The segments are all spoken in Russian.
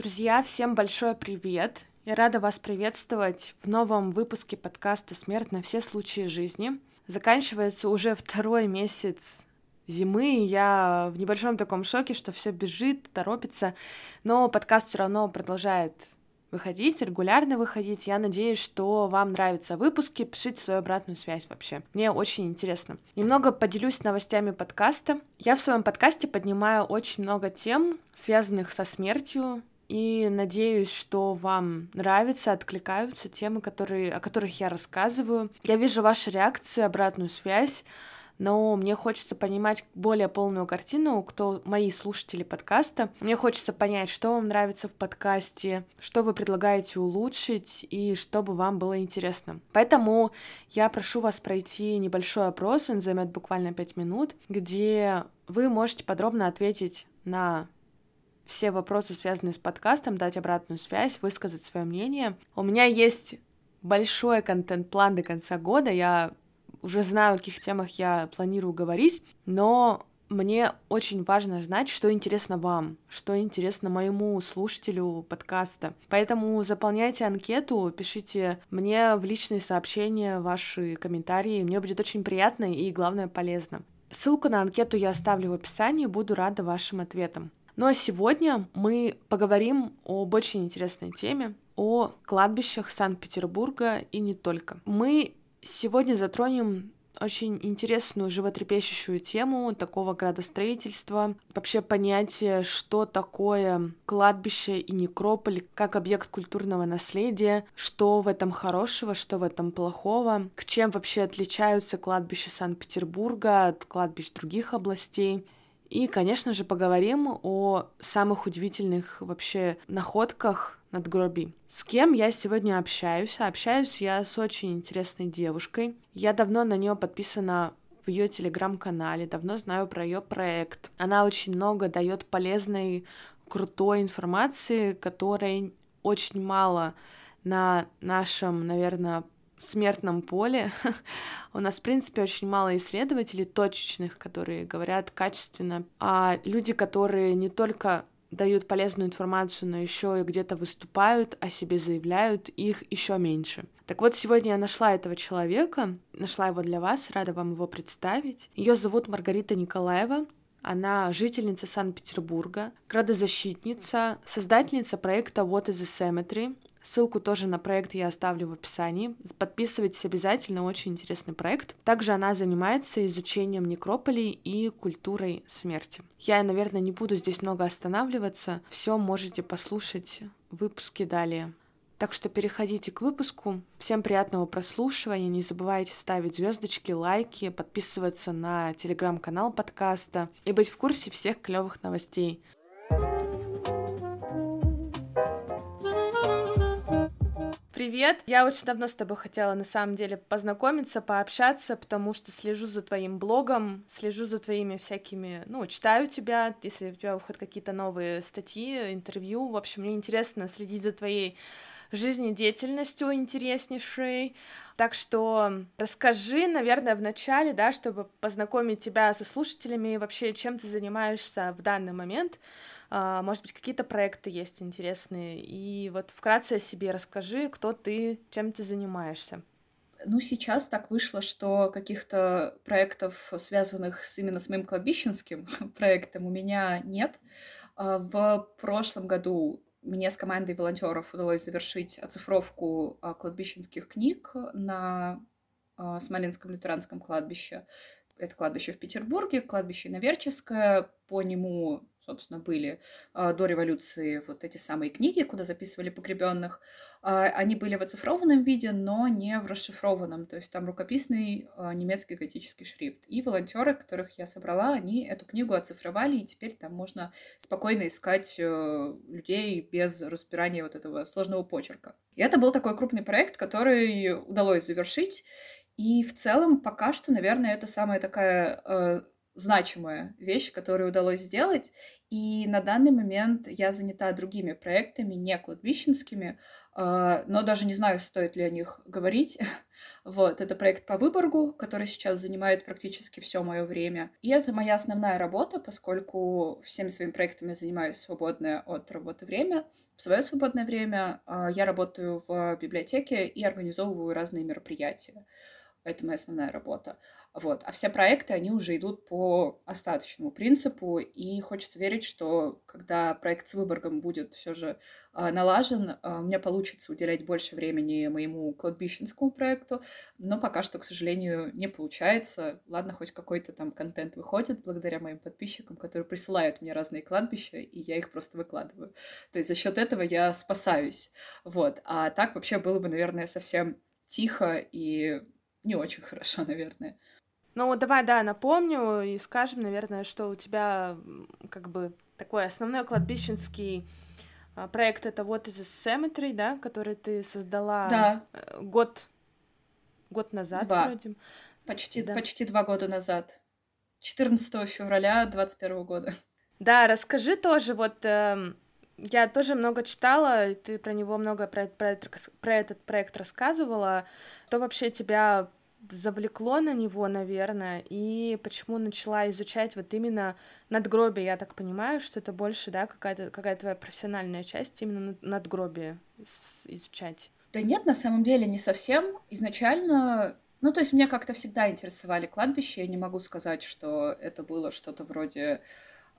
Друзья, всем большой привет! Я рада вас приветствовать в новом выпуске подкаста «Смерть на все случаи жизни». Заканчивается уже второй месяц зимы, и я в небольшом таком шоке, что все бежит, торопится, но подкаст все равно продолжает выходить, регулярно выходить. Я надеюсь, что вам нравятся выпуски. Пишите свою обратную связь вообще. Мне очень интересно. Немного поделюсь новостями подкаста. Я в своем подкасте поднимаю очень много тем, связанных со смертью, и надеюсь, что вам нравятся, откликаются темы, которые, о которых я рассказываю. Я вижу ваши реакции, обратную связь но мне хочется понимать более полную картину, кто мои слушатели подкаста. Мне хочется понять, что вам нравится в подкасте, что вы предлагаете улучшить и чтобы вам было интересно. Поэтому я прошу вас пройти небольшой опрос, он займет буквально 5 минут, где вы можете подробно ответить на все вопросы, связанные с подкастом, дать обратную связь, высказать свое мнение. У меня есть большой контент-план до конца года. Я уже знаю, о каких темах я планирую говорить, но мне очень важно знать, что интересно вам, что интересно моему слушателю подкаста. Поэтому заполняйте анкету, пишите мне в личные сообщения ваши комментарии. Мне будет очень приятно и, главное, полезно. Ссылку на анкету я оставлю в описании, буду рада вашим ответам. Ну а сегодня мы поговорим об очень интересной теме, о кладбищах Санкт-Петербурга и не только. Мы Сегодня затронем очень интересную, животрепещущую тему такого градостроительства, вообще понятие, что такое кладбище и некрополь как объект культурного наследия, что в этом хорошего, что в этом плохого, к чем вообще отличаются кладбища Санкт-Петербурга от кладбищ других областей. И, конечно же, поговорим о самых удивительных вообще находках надгробий. С кем я сегодня общаюсь? Общаюсь я с очень интересной девушкой. Я давно на нее подписана в ее телеграм-канале, давно знаю про ее проект. Она очень много дает полезной, крутой информации, которой очень мало на нашем, наверное, смертном поле. У нас, в принципе, очень мало исследователей точечных, которые говорят качественно, а люди, которые не только дают полезную информацию, но еще и где-то выступают, о себе заявляют, их еще меньше. Так вот, сегодня я нашла этого человека, нашла его для вас, рада вам его представить. Ее зовут Маргарита Николаева, она жительница Санкт-Петербурга, градозащитница, создательница проекта What is a Cemetery, Ссылку тоже на проект я оставлю в описании. Подписывайтесь обязательно, очень интересный проект. Также она занимается изучением некрополей и культурой смерти. Я, наверное, не буду здесь много останавливаться. Все можете послушать в выпуске далее. Так что переходите к выпуску. Всем приятного прослушивания. Не забывайте ставить звездочки, лайки, подписываться на телеграм-канал подкаста и быть в курсе всех клевых новостей. Привет! Я очень давно с тобой хотела на самом деле познакомиться, пообщаться, потому что слежу за твоим блогом, слежу за твоими всякими, ну, читаю тебя, если у тебя выходят какие-то новые статьи, интервью. В общем, мне интересно следить за твоей жизнедеятельностью интереснейшей. Так что расскажи, наверное, в начале, да, чтобы познакомить тебя со слушателями и вообще, чем ты занимаешься в данный момент. А, может быть, какие-то проекты есть интересные. И вот вкратце о себе расскажи, кто ты, чем ты занимаешься. Ну, сейчас так вышло, что каких-то проектов, связанных с, именно с моим кладбищенским проектом, у меня нет. А, в прошлом году мне с командой волонтеров удалось завершить оцифровку а, кладбищенских книг на Смоленском лютеранском кладбище. Это кладбище в Петербурге, кладбище Наверческое. По нему собственно, были а, до революции вот эти самые книги, куда записывали погребенных. А, они были в оцифрованном виде, но не в расшифрованном, то есть там рукописный а, немецкий готический шрифт. И волонтеры, которых я собрала, они эту книгу оцифровали, и теперь там можно спокойно искать э, людей без разбирания вот этого сложного почерка. И это был такой крупный проект, который удалось завершить. И в целом пока что, наверное, это самая такая э, значимая вещь, которую удалось сделать. И на данный момент я занята другими проектами, не кладбищенскими, а, но даже не знаю, стоит ли о них говорить. Вот, это проект по Выборгу, который сейчас занимает практически все мое время. И это моя основная работа, поскольку всеми своими проектами занимаюсь свободное от работы время. В свое свободное время а, я работаю в библиотеке и организовываю разные мероприятия. Это моя основная работа. Вот. А все проекты, они уже идут по остаточному принципу, и хочется верить, что когда проект с Выборгом будет все же а, налажен, а, мне получится уделять больше времени моему кладбищенскому проекту, но пока что, к сожалению, не получается. Ладно, хоть какой-то там контент выходит благодаря моим подписчикам, которые присылают мне разные кладбища, и я их просто выкладываю. То есть за счет этого я спасаюсь. Вот. А так вообще было бы, наверное, совсем тихо и не очень хорошо, наверное. Ну, давай, да, напомню и скажем, наверное, что у тебя как бы такой основной кладбищенский а, проект это вот из Cemetery, да, который ты создала да. Э, год год назад два. вроде. Почти, да. почти два года назад. 14 февраля 2021 года. Да, расскажи тоже, вот э, я тоже много читала, ты про него много про, про, про этот проект рассказывала. Что вообще тебя завлекло на него, наверное, и почему начала изучать вот именно надгробие, я так понимаю, что это больше, да, какая-то какая твоя профессиональная часть, именно надгробие изучать. Да нет, на самом деле не совсем. Изначально, ну, то есть меня как-то всегда интересовали кладбища, я не могу сказать, что это было что-то вроде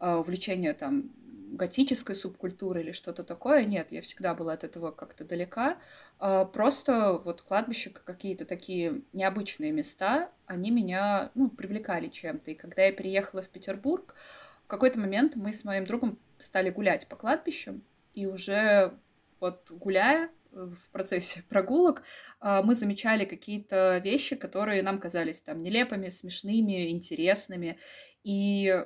э, увлечения там готической субкультуры или что-то такое. Нет, я всегда была от этого как-то далека. А, просто вот кладбища, какие-то такие необычные места, они меня ну, привлекали чем-то. И когда я переехала в Петербург, в какой-то момент мы с моим другом стали гулять по кладбищам, и уже вот гуляя в процессе прогулок, а, мы замечали какие-то вещи, которые нам казались там нелепыми, смешными, интересными. И Э,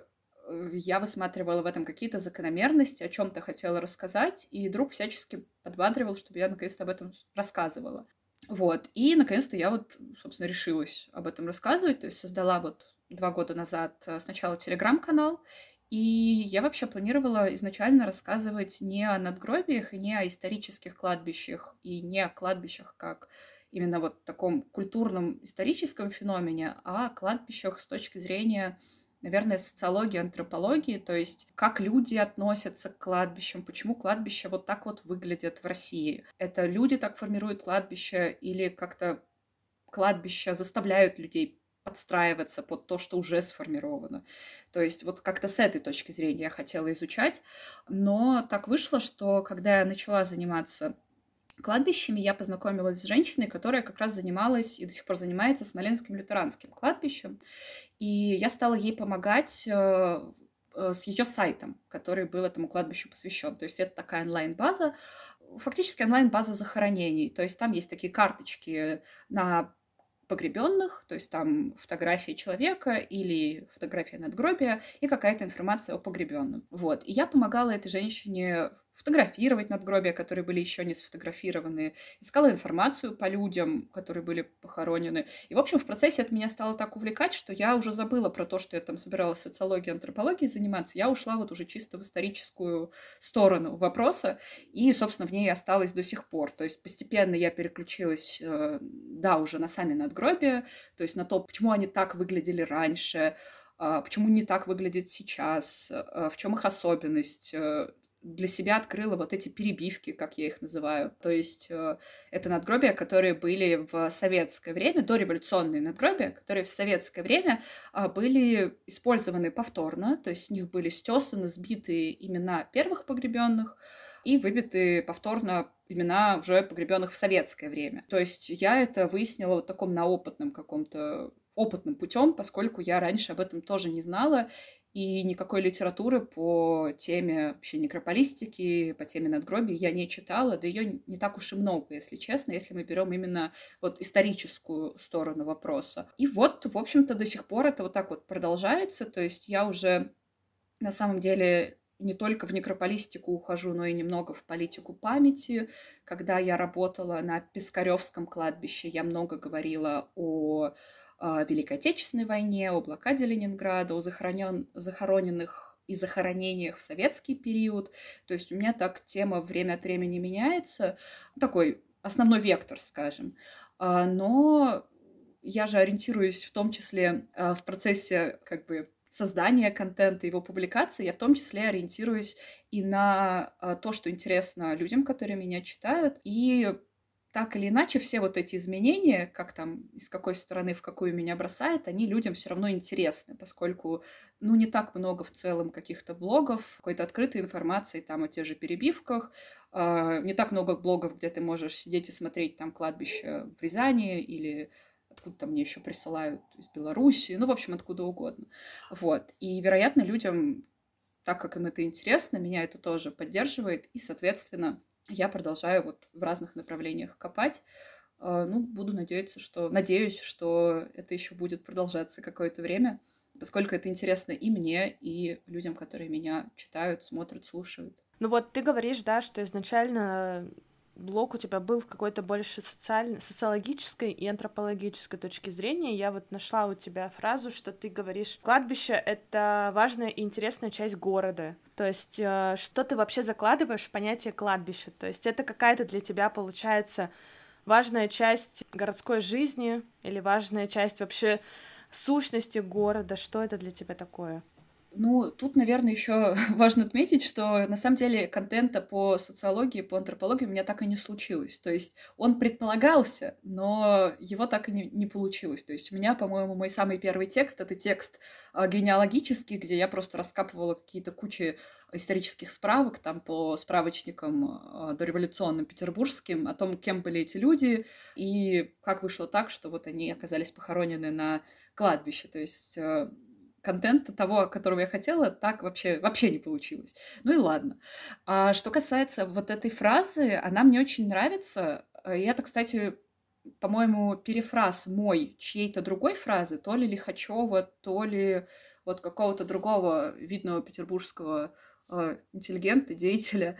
я высматривала в этом какие-то закономерности, о чем-то хотела рассказать, и друг всячески подбадривал, чтобы я наконец-то об этом рассказывала. Вот. И наконец-то я вот, собственно, решилась об этом рассказывать, то есть создала вот два года назад э, сначала телеграм-канал, и я вообще планировала изначально рассказывать не о надгробиях и не о исторических кладбищах, и не о кладбищах как именно вот таком культурном историческом феномене, а о кладбищах с точки зрения наверное, социологии, антропологии, то есть как люди относятся к кладбищам, почему кладбища вот так вот выглядят в России. Это люди так формируют кладбище или как-то кладбища заставляют людей подстраиваться под то, что уже сформировано. То есть вот как-то с этой точки зрения я хотела изучать, но так вышло, что когда я начала заниматься кладбищами я познакомилась с женщиной, которая как раз занималась и до сих пор занимается Смоленским лютеранским кладбищем. И я стала ей помогать э, э, с ее сайтом, который был этому кладбищу посвящен. То есть это такая онлайн-база, фактически онлайн-база захоронений. То есть там есть такие карточки на погребенных, то есть там фотография человека или фотография надгробия и какая-то информация о погребенном. Вот. И я помогала этой женщине фотографировать надгробия, которые были еще не сфотографированы, искала информацию по людям, которые были похоронены. И, в общем, в процессе это меня стало так увлекать, что я уже забыла про то, что я там собиралась социологией, антропологией заниматься. Я ушла вот уже чисто в историческую сторону вопроса, и, собственно, в ней осталась до сих пор. То есть постепенно я переключилась, э, да, уже на сами надгробия, то есть на то, почему они так выглядели раньше, а, почему не так выглядит сейчас, э, в чем их особенность, э, для себя открыла вот эти перебивки, как я их называю. То есть э, это надгробия, которые были в советское время, дореволюционные надгробия, которые в советское время э, были использованы повторно, то есть с них были стесаны, сбиты имена первых погребенных и выбиты повторно имена уже погребенных в советское время. То есть я это выяснила вот таком на опытном каком-то опытным путем, поскольку я раньше об этом тоже не знала, и никакой литературы по теме вообще некрополистики, по теме надгробий я не читала, да ее не так уж и много, если честно, если мы берем именно вот историческую сторону вопроса. И вот, в общем-то, до сих пор это вот так вот продолжается, то есть я уже на самом деле не только в некрополистику ухожу, но и немного в политику памяти. Когда я работала на Пискаревском кладбище, я много говорила о о Великой Отечественной войне, о блокаде Ленинграда, о захоронен... захороненных и захоронениях в советский период. То есть у меня так тема время от времени меняется. Такой основной вектор, скажем. А, но я же ориентируюсь в том числе а, в процессе как бы создания контента, его публикации, я в том числе ориентируюсь и на а, то, что интересно людям, которые меня читают, и так или иначе все вот эти изменения, как там, из какой стороны в какую меня бросает, они людям все равно интересны, поскольку, ну, не так много в целом каких-то блогов, какой-то открытой информации там о тех же перебивках, э, не так много блогов, где ты можешь сидеть и смотреть там кладбище в Рязани или откуда-то мне еще присылают из Беларуси, ну, в общем, откуда угодно. Вот. И, вероятно, людям, так как им это интересно, меня это тоже поддерживает, и, соответственно, я продолжаю вот в разных направлениях копать. А, ну, буду надеяться, что... Надеюсь, что это еще будет продолжаться какое-то время, поскольку это интересно и мне, и людям, которые меня читают, смотрят, слушают. Ну вот ты говоришь, да, что изначально блок у тебя был в какой-то больше социальной, социологической и антропологической точки зрения. Я вот нашла у тебя фразу, что ты говоришь, кладбище — это важная и интересная часть города. То есть э, что ты вообще закладываешь в понятие кладбища? То есть это какая-то для тебя, получается, важная часть городской жизни или важная часть вообще сущности города? Что это для тебя такое? Ну, тут, наверное, еще важно отметить, что на самом деле контента по социологии, по антропологии у меня так и не случилось. То есть он предполагался, но его так и не, не получилось. То есть у меня, по-моему, мой самый первый текст — это текст а, генеалогический, где я просто раскапывала какие-то кучи исторических справок там по справочникам а, дореволюционным петербургским о том, кем были эти люди и как вышло так, что вот они оказались похоронены на кладбище. То есть а, контента того, которого я хотела, так вообще, вообще не получилось. Ну и ладно. А что касается вот этой фразы, она мне очень нравится. И это, кстати, по-моему, перефраз мой чьей-то другой фразы, то ли Лихачева, то ли вот какого-то другого видного петербургского э, интеллигента, деятеля.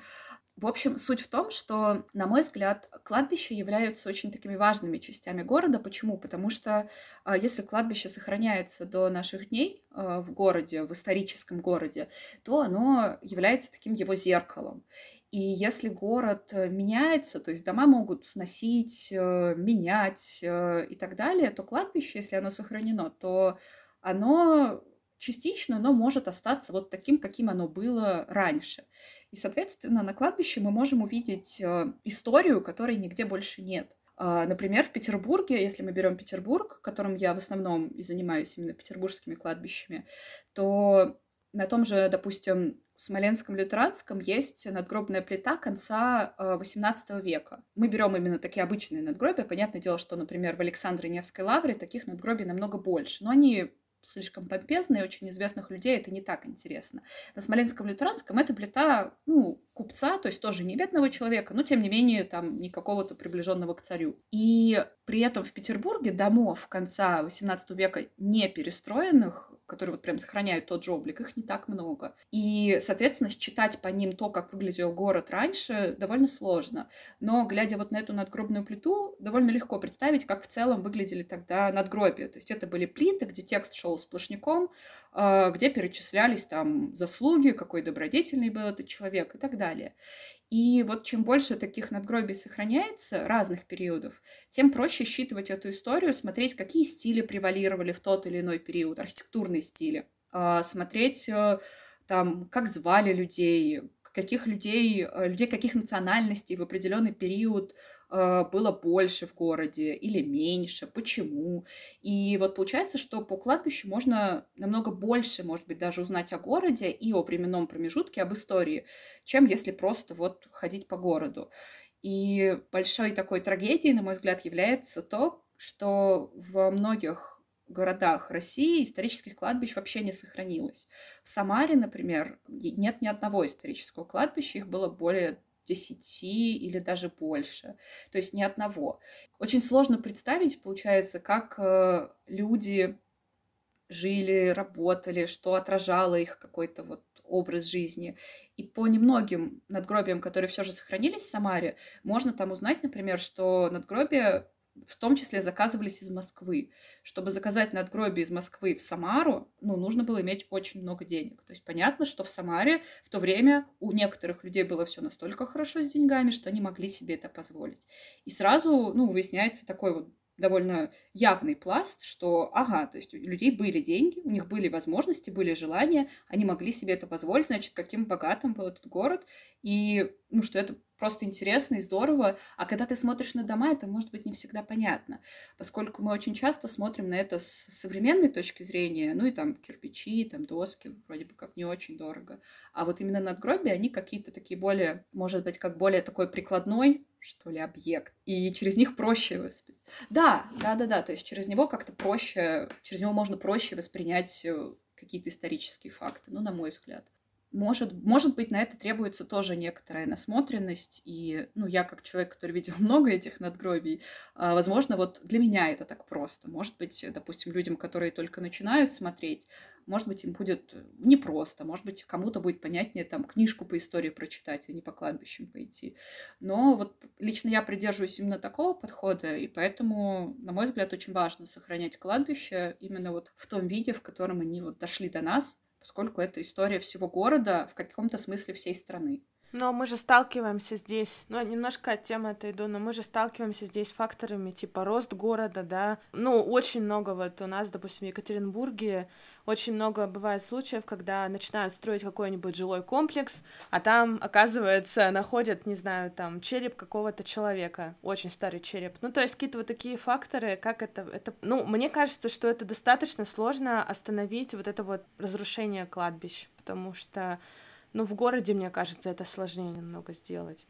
В общем, суть в том, что, на мой взгляд, кладбища являются очень такими важными частями города. Почему? Потому что а, если кладбище сохраняется до наших дней а, в городе, в историческом городе, то оно является таким его зеркалом. И если город э, меняется, то есть дома могут сносить, э, менять э, и так далее, то кладбище, если оно сохранено, то оно частично, но может остаться вот таким, каким оно было раньше. И, соответственно, на кладбище мы можем увидеть э, историю, которой нигде больше нет. А, например, в Петербурге, если мы берем Петербург, которым я в основном и занимаюсь именно петербургскими кладбищами, то на том же, допустим, в Смоленском лютеранском есть надгробная плита конца XVIII э, века. Мы берем именно такие обычные надгробия. Понятное дело, что, например, в Александре Невской лавре таких надгробий намного больше. Но они слишком помпезно, и очень известных людей это не так интересно. На Смоленском лютеранском это плита, ну, купца, то есть тоже не бедного человека, но тем не менее там не какого-то приближенного к царю. И при этом в Петербурге домов конца XVIII века не перестроенных, которые вот прям сохраняют тот же облик, их не так много. И, соответственно, считать по ним то, как выглядел город раньше, довольно сложно. Но, глядя вот на эту надгробную плиту, довольно легко представить, как в целом выглядели тогда надгробия. То есть это были плиты, где текст шел сплошняком, а, где перечислялись там заслуги, какой добродетельный был этот человек и так далее. И вот чем больше таких надгробий сохраняется разных периодов, тем проще считывать эту историю, смотреть, какие стили превалировали в тот или иной период, архитектурные стили, а, смотреть э, там, как звали людей, каких людей, э, людей каких национальностей в определенный период было больше в городе или меньше, почему. И вот получается, что по кладбищу можно намного больше, может быть, даже узнать о городе и о временном промежутке, об истории, чем если просто вот ходить по городу. И большой такой трагедией, на мой взгляд, является то, что в многих городах России исторических кладбищ вообще не сохранилось. В Самаре, например, нет ни одного исторического кладбища, их было более десяти или даже больше. То есть ни одного. Очень сложно представить, получается, как э, люди жили, работали, что отражало их какой-то вот образ жизни. И по немногим надгробиям, которые все же сохранились в Самаре, можно там узнать, например, что надгробие в том числе заказывались из Москвы. Чтобы заказать надгробие из Москвы в Самару, ну, нужно было иметь очень много денег. То есть понятно, что в Самаре в то время у некоторых людей было все настолько хорошо с деньгами, что они могли себе это позволить. И сразу, ну, выясняется такой вот довольно явный пласт, что, ага, то есть у людей были деньги, у них были возможности, были желания, они могли себе это позволить, значит, каким богатым был этот город, и, ну, что это просто интересно и здорово. А когда ты смотришь на дома, это может быть не всегда понятно, поскольку мы очень часто смотрим на это с современной точки зрения, ну и там кирпичи, там доски, вроде бы как не очень дорого. А вот именно надгробия, они какие-то такие более, может быть, как более такой прикладной, что ли, объект. И через них проще воспринять. Да, да, да, да. То есть через него как-то проще, через него можно проще воспринять э, какие-то исторические факты, ну, на мой взгляд может, может быть, на это требуется тоже некоторая насмотренность. И, ну, я как человек, который видел много этих надгробий, а, возможно, вот для меня это так просто. Может быть, допустим, людям, которые только начинают смотреть, может быть, им будет непросто, может быть, кому-то будет понятнее там книжку по истории прочитать, а не по кладбищам пойти. Но вот лично я придерживаюсь именно такого подхода, и поэтому, на мой взгляд, очень важно сохранять кладбище именно вот в том виде, в котором они вот дошли до нас, поскольку это история всего города, в каком-то смысле всей страны. Но мы же сталкиваемся здесь, ну, немножко от темы отойду, но мы же сталкиваемся здесь с факторами типа рост города, да, ну, очень много вот у нас, допустим, в Екатеринбурге очень много бывает случаев, когда начинают строить какой-нибудь жилой комплекс, а там, оказывается, находят, не знаю, там, череп какого-то человека, очень старый череп. Ну, то есть какие-то вот такие факторы, как это, это, ну, мне кажется, что это достаточно сложно остановить вот это вот разрушение кладбищ, потому что но в городе, мне кажется, это сложнее немного сделать.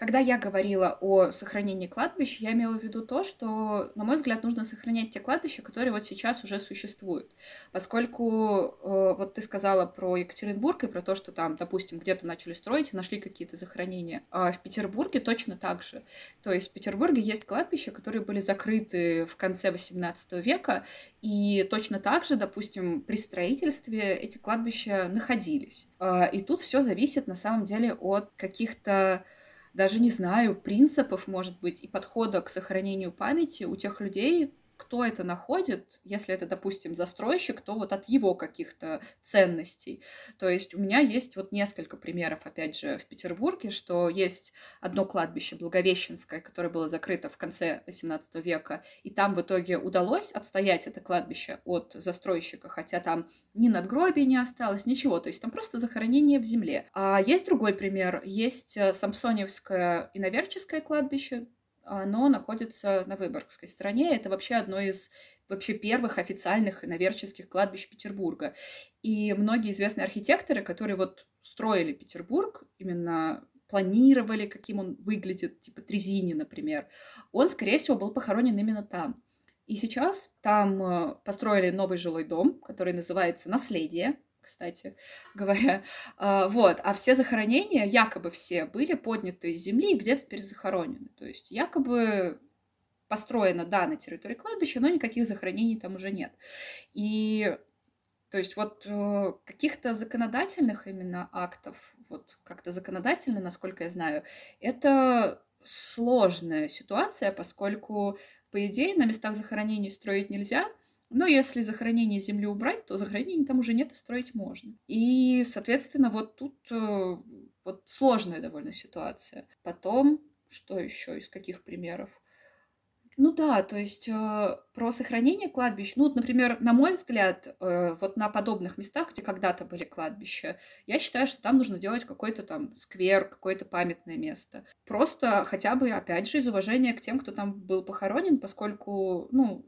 Когда я говорила о сохранении кладбищ, я имела в виду то, что, на мой взгляд, нужно сохранять те кладбища, которые вот сейчас уже существуют. Поскольку э, вот ты сказала про Екатеринбург и про то, что там, допустим, где-то начали строить и нашли какие-то захоронения. А в Петербурге точно так же. То есть в Петербурге есть кладбища, которые были закрыты в конце XVIII века, и точно так же, допустим, при строительстве эти кладбища находились. Э, и тут все зависит на самом деле от каких-то даже не знаю, принципов, может быть, и подхода к сохранению памяти у тех людей, кто это находит, если это, допустим, застройщик, то вот от его каких-то ценностей. То есть у меня есть вот несколько примеров, опять же, в Петербурге, что есть одно кладбище Благовещенское, которое было закрыто в конце XVIII века, и там в итоге удалось отстоять это кладбище от застройщика, хотя там ни надгробия не осталось, ничего, то есть там просто захоронение в земле. А есть другой пример, есть э, Самсоневское иноверческое кладбище, оно находится на Выборгской стороне. Это вообще одно из вообще первых официальных иноверческих кладбищ Петербурга. И многие известные архитекторы, которые вот строили Петербург, именно планировали, каким он выглядит, типа Трезини, например, он, скорее всего, был похоронен именно там. И сейчас там э, построили новый жилой дом, который называется «Наследие», кстати говоря. А, вот. А все захоронения, якобы все, были подняты из земли и где-то перезахоронены. То есть якобы построено, да, на территории кладбища, но никаких захоронений там уже нет. И то есть вот э, каких-то законодательных именно актов, вот как-то законодательно, насколько я знаю, это сложная ситуация, поскольку, по идее, на местах захоронений строить нельзя, но если захоронение земли убрать, то захоронение там уже нет, и строить можно. И, соответственно, вот тут э, вот сложная довольно ситуация. Потом, что еще, из каких примеров? Ну да, то есть э, про сохранение кладбищ, ну вот, например, на мой взгляд, э, вот на подобных местах, где когда-то были кладбища, я считаю, что там нужно делать какой-то там сквер, какое-то памятное место. Просто хотя бы, опять же, из уважения к тем, кто там был похоронен, поскольку, ну,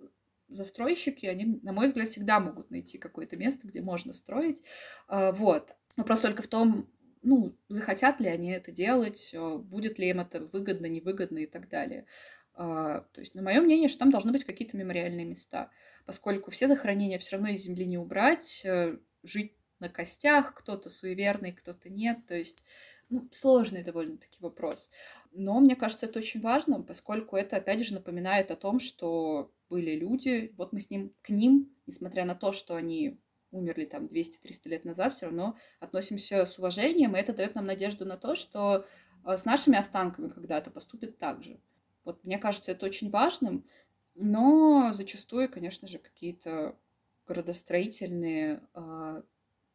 застройщики, они, на мой взгляд, всегда могут найти какое-то место, где можно строить. А, вот. Вопрос только в том, ну, захотят ли они это делать, а, будет ли им это выгодно, невыгодно и так далее. А, то есть, на мое мнение, что там должны быть какие-то мемориальные места, поскольку все захоронения все равно из земли не убрать, жить на костях, кто-то суеверный, кто-то нет, то есть ну, сложный довольно-таки вопрос. Но мне кажется, это очень важно, поскольку это, опять же, напоминает о том, что были люди, вот мы с ним, к ним, несмотря на то, что они умерли там 200-300 лет назад, все равно относимся с уважением, и это дает нам надежду на то, что э, с нашими останками когда-то поступят так же. Вот мне кажется, это очень важным, но зачастую, конечно же, какие-то градостроительные э,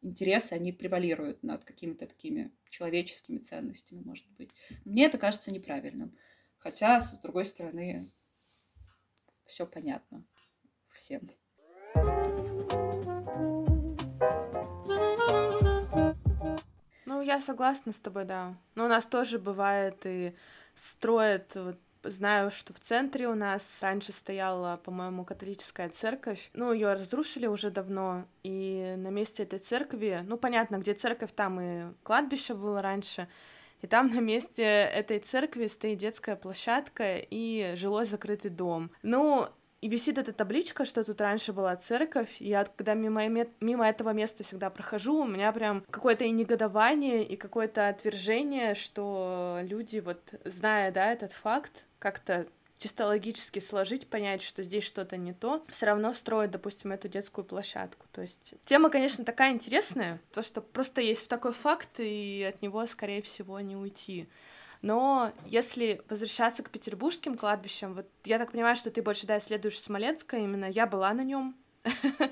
интересы, они превалируют над какими-то такими человеческими ценностями, может быть. Мне это кажется неправильным. Хотя, с другой стороны, все понятно всем. Ну, я согласна с тобой, да. Но у нас тоже бывает и строят вот Знаю, что в центре у нас раньше стояла, по-моему, католическая церковь. Ну, ее разрушили уже давно, и на месте этой церкви, ну, понятно, где церковь, там и кладбище было раньше, и там на месте этой церкви стоит детская площадка и жилой закрытый дом. Ну, и висит эта табличка, что тут раньше была церковь, и я когда мимо, мимо этого места всегда прохожу, у меня прям какое-то и негодование, и какое-то отвержение, что люди, вот зная, да, этот факт, как-то чисто логически сложить, понять, что здесь что-то не то, все равно строить, допустим, эту детскую площадку. То есть тема, конечно, такая интересная, то, что просто есть такой факт, и от него, скорее всего, не уйти. Но если возвращаться к петербургским кладбищам, вот я так понимаю, что ты больше, да, исследуешь Смоленское именно, я была на нем,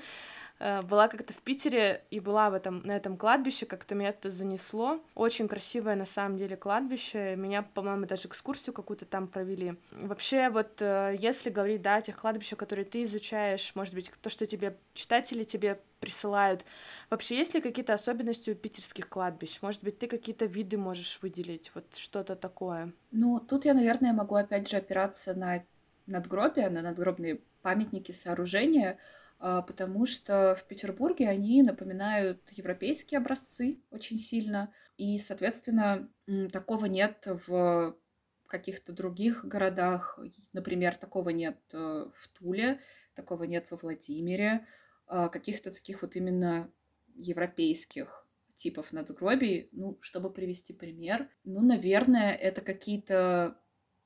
была как-то в Питере и была в этом, на этом кладбище, как-то меня это занесло. Очень красивое на самом деле кладбище. Меня, по-моему, даже экскурсию какую-то там провели. Вообще, вот э, если говорить, да, о тех кладбищах, которые ты изучаешь, может быть, то, что тебе читатели тебе присылают. Вообще, есть ли какие-то особенности у питерских кладбищ? Может быть, ты какие-то виды можешь выделить? Вот что-то такое. Ну, тут я, наверное, могу опять же опираться на надгробия, на надгробные памятники, сооружения, потому что в Петербурге они напоминают европейские образцы очень сильно, и, соответственно, такого нет в каких-то других городах. Например, такого нет э, в Туле, такого нет во Владимире, а, каких-то таких вот именно европейских типов надгробий. Ну, чтобы привести пример, ну, наверное, это какие-то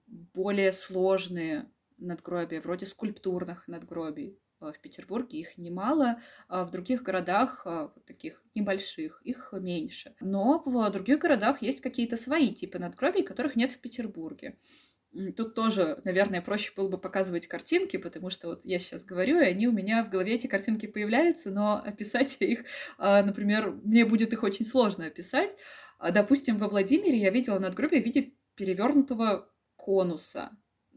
более сложные надгробия, вроде скульптурных надгробий. Э, в Петербурге их немало, а в других городах, э, таких небольших, их меньше. Но в других городах есть какие-то свои типы надгробий, которых нет в Петербурге. Тут тоже, наверное, проще было бы показывать картинки, потому что вот я сейчас говорю, и они у меня в голове эти картинки появляются, но описать их, а, например, мне будет их очень сложно описать. А, допустим, во Владимире я видела надгробие в виде перевернутого конуса.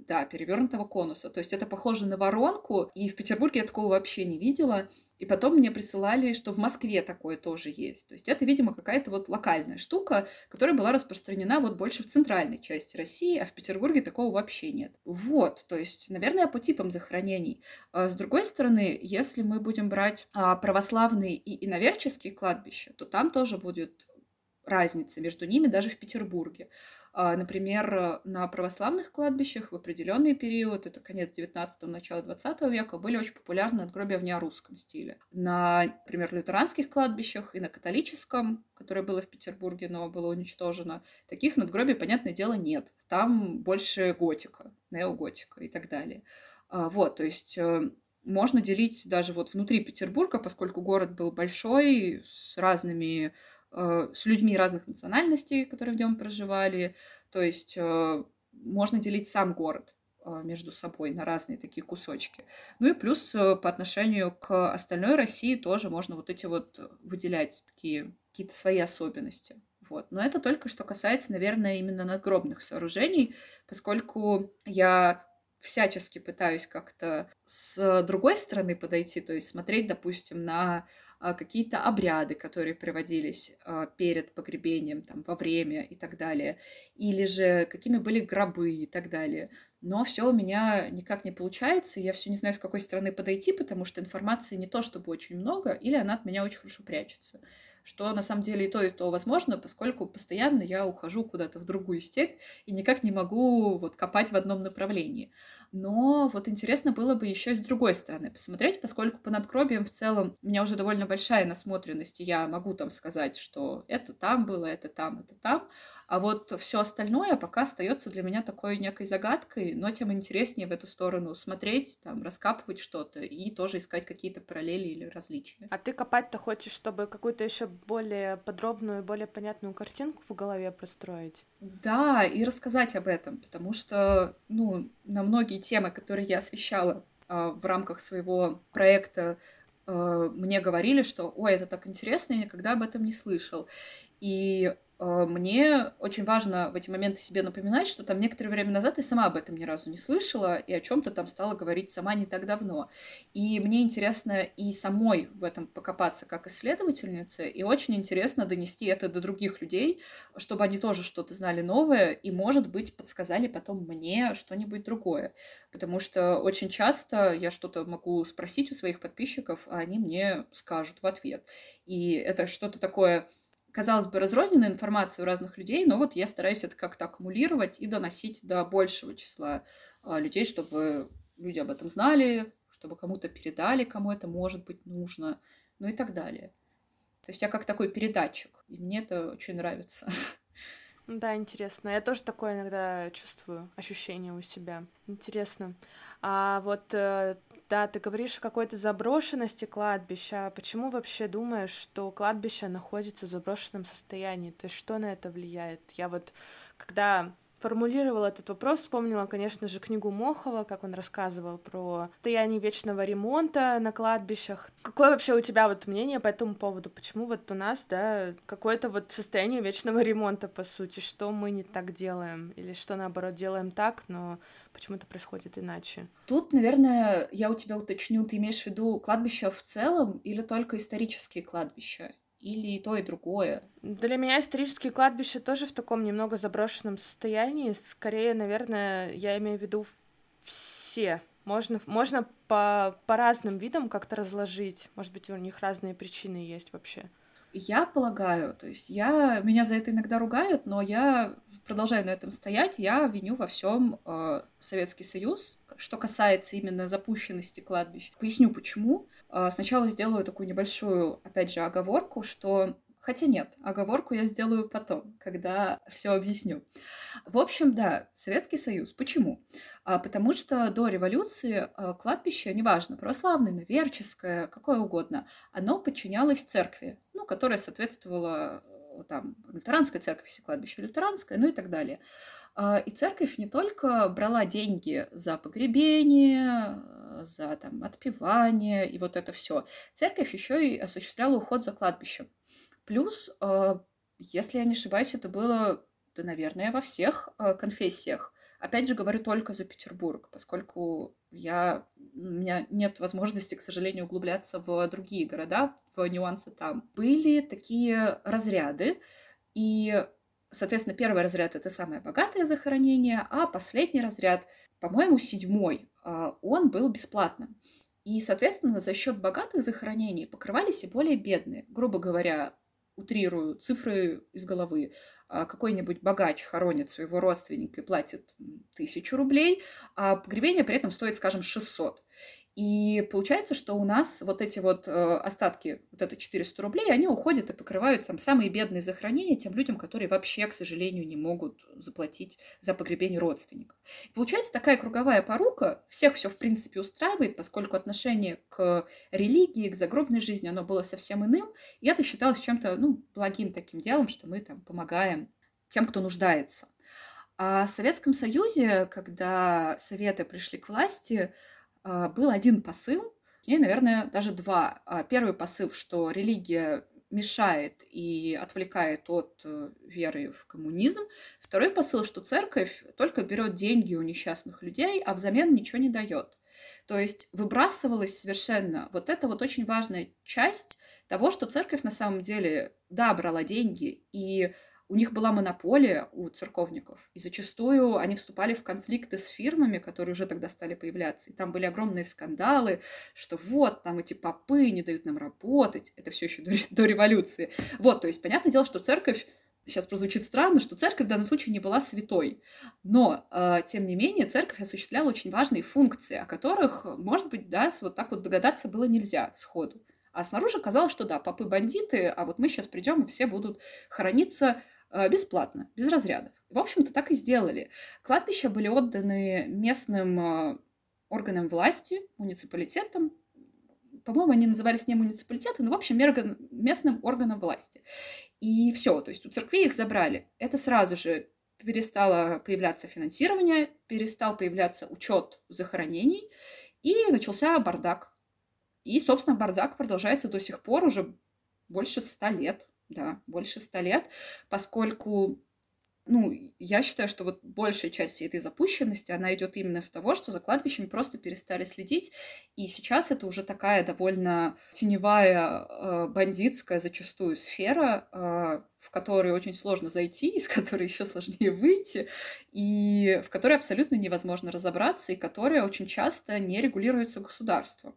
Да, перевернутого конуса. То есть это похоже на воронку, и в Петербурге я такого вообще не видела. И потом мне присылали, что в Москве такое тоже есть. То есть это, видимо, какая-то вот локальная штука, которая была распространена вот больше в центральной части России, а в Петербурге такого вообще нет. Вот, то есть, наверное, по типам захоронений. А с другой стороны, если мы будем брать а, православные и иноверческие кладбища, то там тоже будет разница между ними даже в Петербурге. А, например, на православных кладбищах в определенный период, это конец 19-го, начало 20 века, были очень популярны надгробия в неорусском стиле. На, например, лютеранских кладбищах и на католическом, которое было в Петербурге, но было уничтожено, таких надгробий, понятное дело, нет. Там больше готика, неоготика и так далее. А, вот, то есть э, можно делить даже вот внутри Петербурга, поскольку город был большой, с разными с людьми разных национальностей, которые в нем проживали. То есть э, можно делить сам город э, между собой на разные такие кусочки. Ну и плюс по отношению к остальной России тоже можно вот эти вот выделять такие какие-то свои особенности. Вот. Но это только что касается, наверное, именно надгробных сооружений, поскольку я всячески пытаюсь как-то с другой стороны подойти, то есть смотреть, допустим, на какие-то обряды, которые проводились а, перед погребением, там, во время и так далее, или же какими были гробы и так далее. Но все у меня никак не получается, я все не знаю, с какой стороны подойти, потому что информации не то чтобы очень много, или она от меня очень хорошо прячется что на самом деле и то, и то возможно, поскольку постоянно я ухожу куда-то в другую степь и никак не могу вот копать в одном направлении. Но вот интересно было бы еще с другой стороны посмотреть, поскольку по надгробиям в целом у меня уже довольно большая насмотренность, и я могу там сказать, что это там было, это там, это там, а вот все остальное пока остается для меня такой некой загадкой, но тем интереснее в эту сторону смотреть, там, раскапывать что-то и тоже искать какие-то параллели или различия. А ты копать-то хочешь, чтобы какую-то еще более подробную, более понятную картинку в голове простроить. Да, и рассказать об этом, потому что, ну, на многие темы, которые я освещала э, в рамках своего проекта, э, мне говорили, что, ой, это так интересно, я никогда об этом не слышал. И мне очень важно в эти моменты себе напоминать, что там некоторое время назад я сама об этом ни разу не слышала и о чем-то там стала говорить сама не так давно. И мне интересно и самой в этом покопаться как исследовательнице, и очень интересно донести это до других людей, чтобы они тоже что-то знали новое и, может быть, подсказали потом мне что-нибудь другое. Потому что очень часто я что-то могу спросить у своих подписчиков, а они мне скажут в ответ. И это что-то такое казалось бы, разрозненную информацию у разных людей, но вот я стараюсь это как-то аккумулировать и доносить до большего числа а, людей, чтобы люди об этом знали, чтобы кому-то передали, кому это может быть нужно, ну и так далее. То есть я как такой передатчик, и мне это очень нравится. Да, интересно. Я тоже такое иногда чувствую, ощущение у себя. Интересно. А вот э, да, ты говоришь о какой-то заброшенности кладбища. Почему вообще думаешь, что кладбище находится в заброшенном состоянии? То есть что на это влияет? Я вот, когда формулировала этот вопрос, вспомнила, конечно же, книгу Мохова, как он рассказывал про состояние вечного ремонта на кладбищах. Какое вообще у тебя вот мнение по этому поводу? Почему вот у нас, да, какое-то вот состояние вечного ремонта, по сути? Что мы не так делаем? Или что, наоборот, делаем так, но почему-то происходит иначе? Тут, наверное, я у тебя уточню, ты имеешь в виду кладбища в целом или только исторические кладбища? Или и то, и другое? Для меня исторические кладбища тоже в таком немного заброшенном состоянии. Скорее, наверное, я имею в виду все. Можно, можно по, по разным видам как-то разложить. Может быть, у них разные причины есть вообще. Я полагаю, то есть я меня за это иногда ругают, но я продолжаю на этом стоять. Я виню во всем э, Советский Союз, что касается именно запущенности кладбищ. Поясню почему. Э, сначала сделаю такую небольшую, опять же, оговорку, что Хотя нет, оговорку я сделаю потом, когда все объясню. В общем, да, Советский Союз. Почему? А, потому что до революции а, кладбище, неважно, православное, наверческое, какое угодно, оно подчинялось церкви, ну, которая соответствовала там, лютеранской церкви, если кладбище лютеранское, ну и так далее. А, и церковь не только брала деньги за погребение, за там, отпевание и вот это все. Церковь еще и осуществляла уход за кладбищем. Плюс, э, если я не ошибаюсь, это было, да, наверное, во всех э, конфессиях. Опять же, говорю только за Петербург, поскольку я, у меня нет возможности, к сожалению, углубляться в другие города, в нюансы там. Были такие разряды, и, соответственно, первый разряд — это самое богатое захоронение, а последний разряд, по-моему, седьмой, э, он был бесплатным. И, соответственно, за счет богатых захоронений покрывались и более бедные. Грубо говоря, утрирую цифры из головы, а, какой-нибудь богач хоронит своего родственника и платит тысячу рублей, а погребение при этом стоит, скажем, 600. И получается, что у нас вот эти вот э, остатки, вот это 400 рублей, они уходят и покрывают там самые бедные захоронения тем людям, которые вообще, к сожалению, не могут заплатить за погребение родственников. И получается такая круговая порука, всех все в принципе устраивает, поскольку отношение к религии, к загробной жизни, оно было совсем иным, и это считалось чем-то, ну, благим таким делом, что мы там помогаем тем, кто нуждается. А в Советском Союзе, когда Советы пришли к власти, был один посыл, и, наверное, даже два. А, первый посыл, что религия мешает и отвлекает от э, веры в коммунизм. Второй посыл, что церковь только берет деньги у несчастных людей, а взамен ничего не дает. То есть выбрасывалась совершенно вот эта вот очень важная часть того, что церковь на самом деле, да, брала деньги и у них была монополия у церковников, и зачастую они вступали в конфликты с фирмами, которые уже тогда стали появляться, и там были огромные скандалы, что вот, там эти попы не дают нам работать, это все еще до, до революции. Вот, то есть, понятное дело, что церковь сейчас прозвучит странно, что церковь в данном случае не была святой. Но, э, тем не менее, церковь осуществляла очень важные функции, о которых, может быть, да, вот так вот догадаться было нельзя сходу. А снаружи казалось, что да, попы бандиты, а вот мы сейчас придем, и все будут хорониться Э, бесплатно, без разрядов. В общем-то, так и сделали. Кладбища были отданы местным э, органам власти, муниципалитетам, по-моему, они назывались не муниципалитеты, но, в общем, местным органом власти. И все, то есть у церкви их забрали. Это сразу же перестало появляться финансирование, перестал появляться учет захоронений, и начался бардак. И, собственно, бардак продолжается до сих пор уже больше ста лет. Да, больше ста лет, поскольку ну, я считаю, что вот большая часть этой запущенности, она идет именно с того, что за кладбищами просто перестали следить, и сейчас это уже такая довольно теневая, э, бандитская зачастую сфера, э, в которую очень сложно зайти, из которой еще сложнее выйти, и в которой абсолютно невозможно разобраться, и которая очень часто не регулируется государством.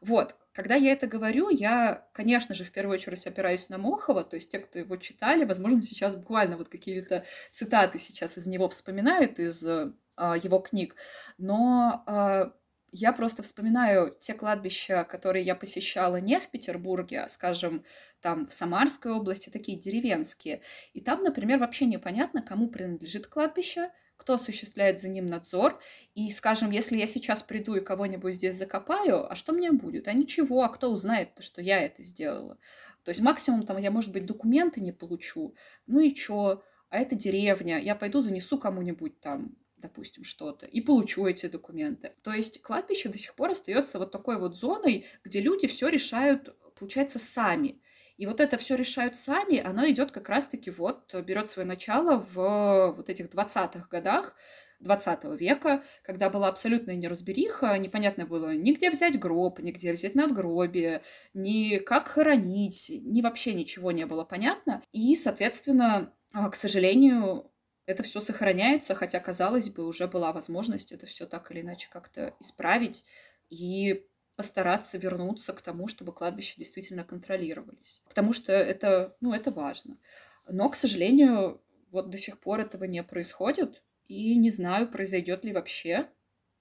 Вот, когда я это говорю, я, конечно же, в первую очередь опираюсь на Мохова, то есть те, кто его читали, возможно, сейчас буквально вот какие-то цитаты сейчас из него вспоминают, из э, его книг, но э, я просто вспоминаю те кладбища, которые я посещала не в Петербурге, а, скажем, там в Самарской области, такие деревенские. И там, например, вообще непонятно, кому принадлежит кладбище, кто осуществляет за ним надзор. И, скажем, если я сейчас приду и кого-нибудь здесь закопаю, а что мне будет? А ничего, а кто узнает, что я это сделала? То есть максимум там я, может быть, документы не получу. Ну и чё? А это деревня. Я пойду занесу кому-нибудь там допустим, что-то, и получу эти документы. То есть кладбище до сих пор остается вот такой вот зоной, где люди все решают, получается, сами. И вот это все решают сами, оно идет как раз-таки вот, берет свое начало в вот этих 20-х годах, 20 века, когда была абсолютная неразбериха, непонятно было ни где взять гроб, ни где взять надгробие, ни как хоронить, ни вообще ничего не было понятно. И, соответственно, а, к сожалению, это все сохраняется, хотя, казалось бы, уже была возможность это все так или иначе как-то исправить. И постараться вернуться к тому, чтобы кладбища действительно контролировались. Потому что это, ну, это важно. Но, к сожалению, вот до сих пор этого не происходит. И не знаю, произойдет ли вообще,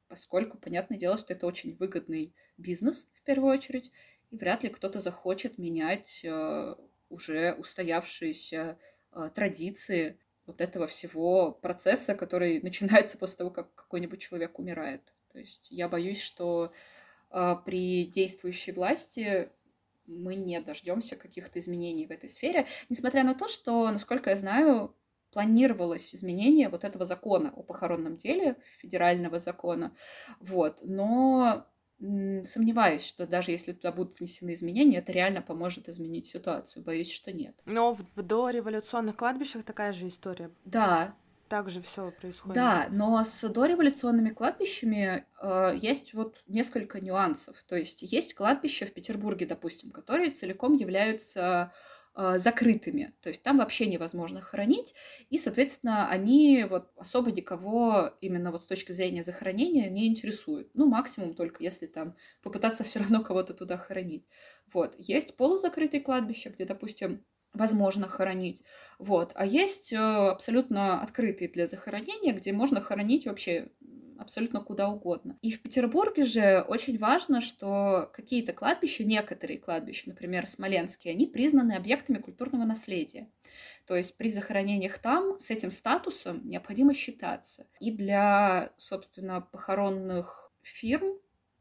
поскольку, понятное дело, что это очень выгодный бизнес, в первую очередь, и вряд ли кто-то захочет менять э, уже устоявшиеся э, традиции вот этого всего процесса, который начинается после того, как какой-нибудь человек умирает. То есть я боюсь, что при действующей власти мы не дождемся каких-то изменений в этой сфере, несмотря на то, что, насколько я знаю, планировалось изменение вот этого закона о похоронном деле, федерального закона, вот, но сомневаюсь, что даже если туда будут внесены изменения, это реально поможет изменить ситуацию. Боюсь, что нет. Но в дореволюционных кладбищах такая же история. Да, так же все происходит. Да, но с дореволюционными кладбищами э, есть вот несколько нюансов. То есть есть кладбища в Петербурге, допустим, которые целиком являются э, закрытыми. То есть там вообще невозможно хоронить, и, соответственно, они вот особо никого именно вот с точки зрения захоронения не интересуют. Ну, максимум только если там попытаться все равно кого-то туда хоронить. Вот. Есть полузакрытые кладбища, где, допустим, возможно хоронить. Вот. А есть э, абсолютно открытые для захоронения, где можно хоронить вообще абсолютно куда угодно. И в Петербурге же очень важно, что какие-то кладбища, некоторые кладбища, например, смоленские, они признаны объектами культурного наследия. То есть при захоронениях там с этим статусом необходимо считаться. И для, собственно, похоронных фирм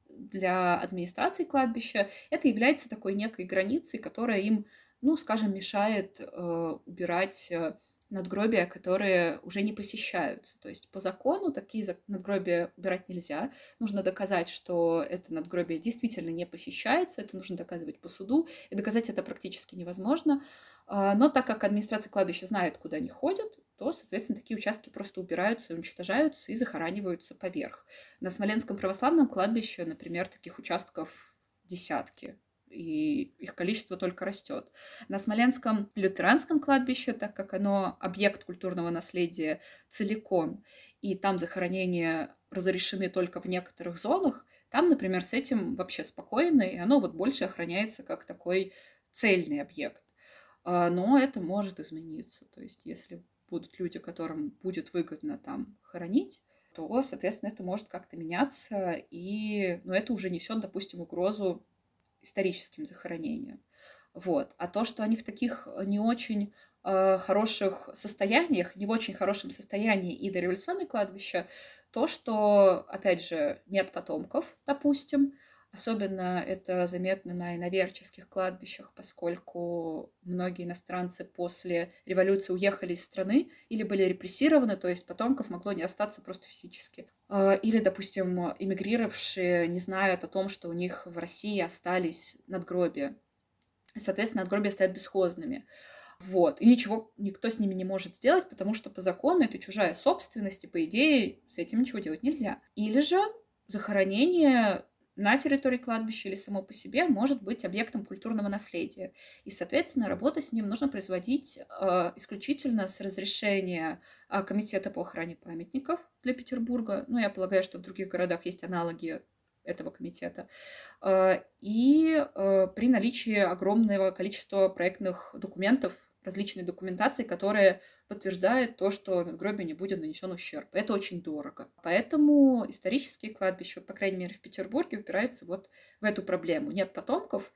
для администрации кладбища это является такой некой границей, которая им ну, скажем, мешает э, убирать э, надгробия, которые уже не посещаются. То есть по закону такие надгробия убирать нельзя. Нужно доказать, что это надгробие действительно не посещается, это нужно доказывать по суду, и доказать это практически невозможно. А, но так как администрация кладбища знает, куда они ходят, то, соответственно, такие участки просто убираются, уничтожаются и захораниваются поверх. На Смоленском православном кладбище, например, таких участков десятки и их количество только растет. На Смоленском лютеранском кладбище, так как оно объект культурного наследия целиком, и там захоронения разрешены только в некоторых зонах, там, например, с этим вообще спокойно, и оно вот больше охраняется как такой цельный объект. А, но это может измениться. То есть, если будут люди, которым будет выгодно там хоронить, то, соответственно, это может как-то меняться, и ну, это уже несет, допустим, угрозу историческим захоронениям. Вот. А то, что они в таких э, не очень э, хороших состояниях, не в очень хорошем состоянии и дореволюционное кладбище, то, что, опять же, нет потомков, допустим, Особенно это заметно на иноверческих кладбищах, поскольку многие иностранцы после революции уехали из страны или были репрессированы, то есть потомков могло не остаться просто физически. А, или, допустим, эмигрировавшие не знают о том, что у них в России остались надгробия. Соответственно, надгробия стоят бесхозными. Вот. И ничего никто с ними не может сделать, потому что по закону это чужая собственность, и по идее с этим ничего делать нельзя. Или же захоронение на территории кладбища или само по себе может быть объектом культурного наследия. И, соответственно, работа с ним нужно производить э, исключительно с разрешения э, Комитета по охране памятников для Петербурга. Ну, я полагаю, что в других городах есть аналоги этого комитета. Э, и э, при наличии огромного количества проектных документов, различной документации, которая подтверждает то, что надгробию не будет нанесен ущерб. Это очень дорого. Поэтому исторические кладбища, по крайней мере в Петербурге, упираются вот в эту проблему. Нет потомков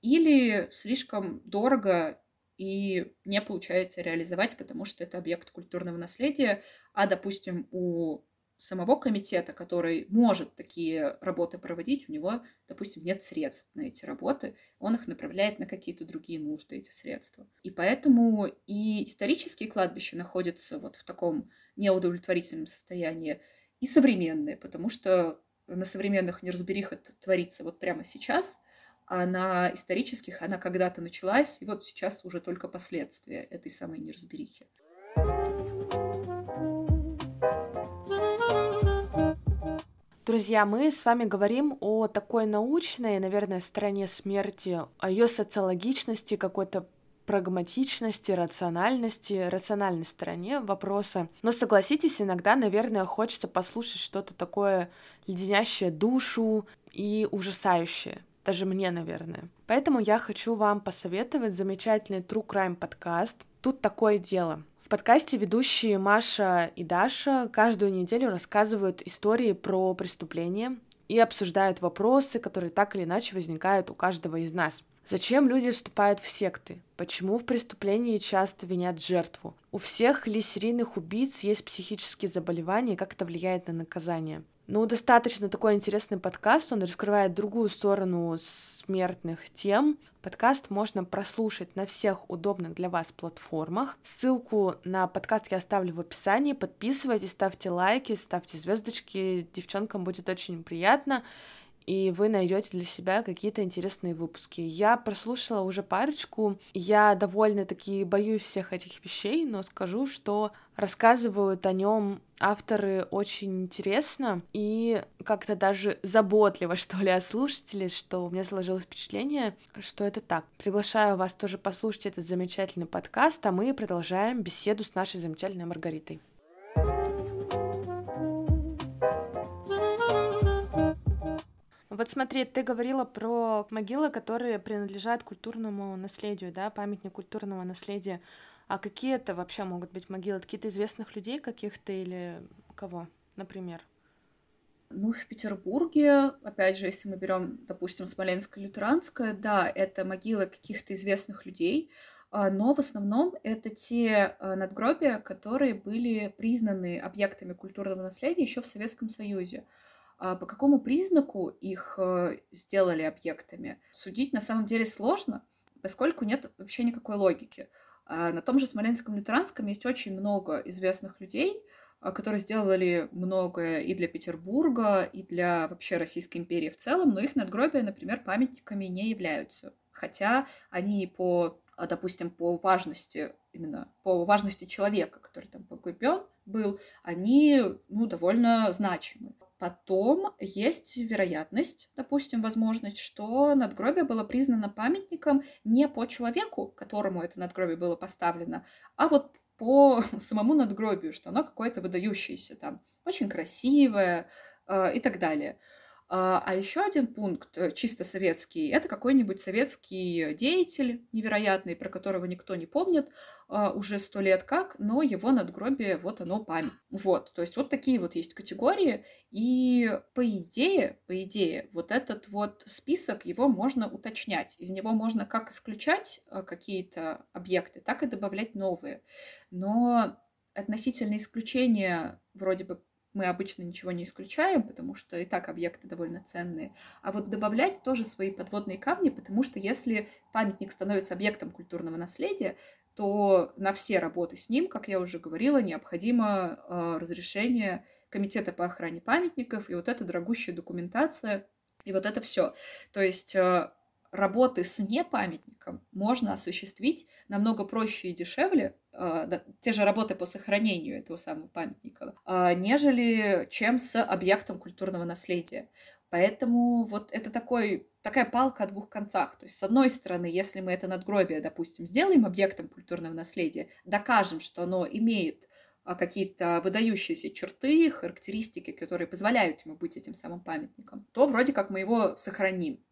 или слишком дорого и не получается реализовать, потому что это объект культурного наследия, а, допустим, у самого комитета, который может такие работы проводить, у него, допустим, нет средств на эти работы, он их направляет на какие-то другие нужды, эти средства. И поэтому и исторические кладбища находятся вот в таком неудовлетворительном состоянии, и современные, потому что на современных неразберих это творится вот прямо сейчас, а на исторических она когда-то началась, и вот сейчас уже только последствия этой самой неразберихи. Друзья, мы с вами говорим о такой научной, наверное, стороне смерти, о ее социологичности, какой-то прагматичности, рациональности, рациональной стороне вопроса. Но согласитесь, иногда, наверное, хочется послушать что-то такое леденящее душу и ужасающее. Даже мне, наверное. Поэтому я хочу вам посоветовать замечательный True Crime подкаст. Тут такое дело подкасте ведущие Маша и Даша каждую неделю рассказывают истории про преступления и обсуждают вопросы, которые так или иначе возникают у каждого из нас. Зачем люди вступают в секты? Почему в преступлении часто винят жертву? У всех ли серийных убийц есть психические заболевания и как это влияет на наказание? Ну, достаточно такой интересный подкаст, он раскрывает другую сторону смертных тем. Подкаст можно прослушать на всех удобных для вас платформах. Ссылку на подкаст я оставлю в описании. Подписывайтесь, ставьте лайки, ставьте звездочки. Девчонкам будет очень приятно и вы найдете для себя какие-то интересные выпуски. Я прослушала уже парочку, я довольно-таки боюсь всех этих вещей, но скажу, что рассказывают о нем авторы очень интересно и как-то даже заботливо, что ли, о слушателе, что у меня сложилось впечатление, что это так. Приглашаю вас тоже послушать этот замечательный подкаст, а мы продолжаем беседу с нашей замечательной Маргаритой. Вот смотри, ты говорила про могилы, которые принадлежат культурному наследию, да, памятник культурного наследия. А какие это вообще могут быть могилы? Какие-то известных людей каких-то или кого, например? Ну, в Петербурге, опять же, если мы берем, допустим, Смоленское лютеранское, да, это могилы каких-то известных людей, а, но в основном это те а, надгробия, которые были признаны объектами культурного наследия еще в Советском Союзе. А по какому признаку их сделали объектами, судить на самом деле сложно, поскольку нет вообще никакой логики. А на том же Смоленском лютеранском есть очень много известных людей, а, которые сделали многое и для Петербурга, и для вообще Российской империи в целом, но их надгробия, например, памятниками не являются. Хотя они по, допустим, по важности, именно по важности человека, который там погребен был, они ну, довольно значимы. Потом есть вероятность, допустим, возможность, что надгробие было признано памятником не по человеку, которому это надгробие было поставлено, а вот по самому надгробию, что оно какое-то выдающееся там, очень красивое э, и так далее. А, а еще один пункт, э, чисто советский, это какой-нибудь советский деятель невероятный, про которого никто не помнит а, уже сто лет как, но его надгробие, вот оно память. Вот, то есть вот такие вот есть категории, и по идее, по идее, вот этот вот список, его можно уточнять. Из него можно как исключать э, какие-то объекты, так и добавлять новые. Но относительно исключения вроде бы мы обычно ничего не исключаем, потому что и так объекты довольно ценные. А вот добавлять тоже свои подводные камни, потому что если памятник становится объектом культурного наследия, то на все работы с ним, как я уже говорила, необходимо э, разрешение Комитета по охране памятников и вот эта дорогущая документация, и вот это все. То есть э, работы с непамятником можно осуществить намного проще и дешевле, да, те же работы по сохранению этого самого памятника, э, нежели чем с объектом культурного наследия. Поэтому вот это такой, такая палка о двух концах. То есть, с одной стороны, если мы это надгробие, допустим, сделаем объектом культурного наследия, докажем, что оно имеет а, какие-то выдающиеся черты, характеристики, которые позволяют ему быть этим самым памятником, то вроде как мы его сохраним.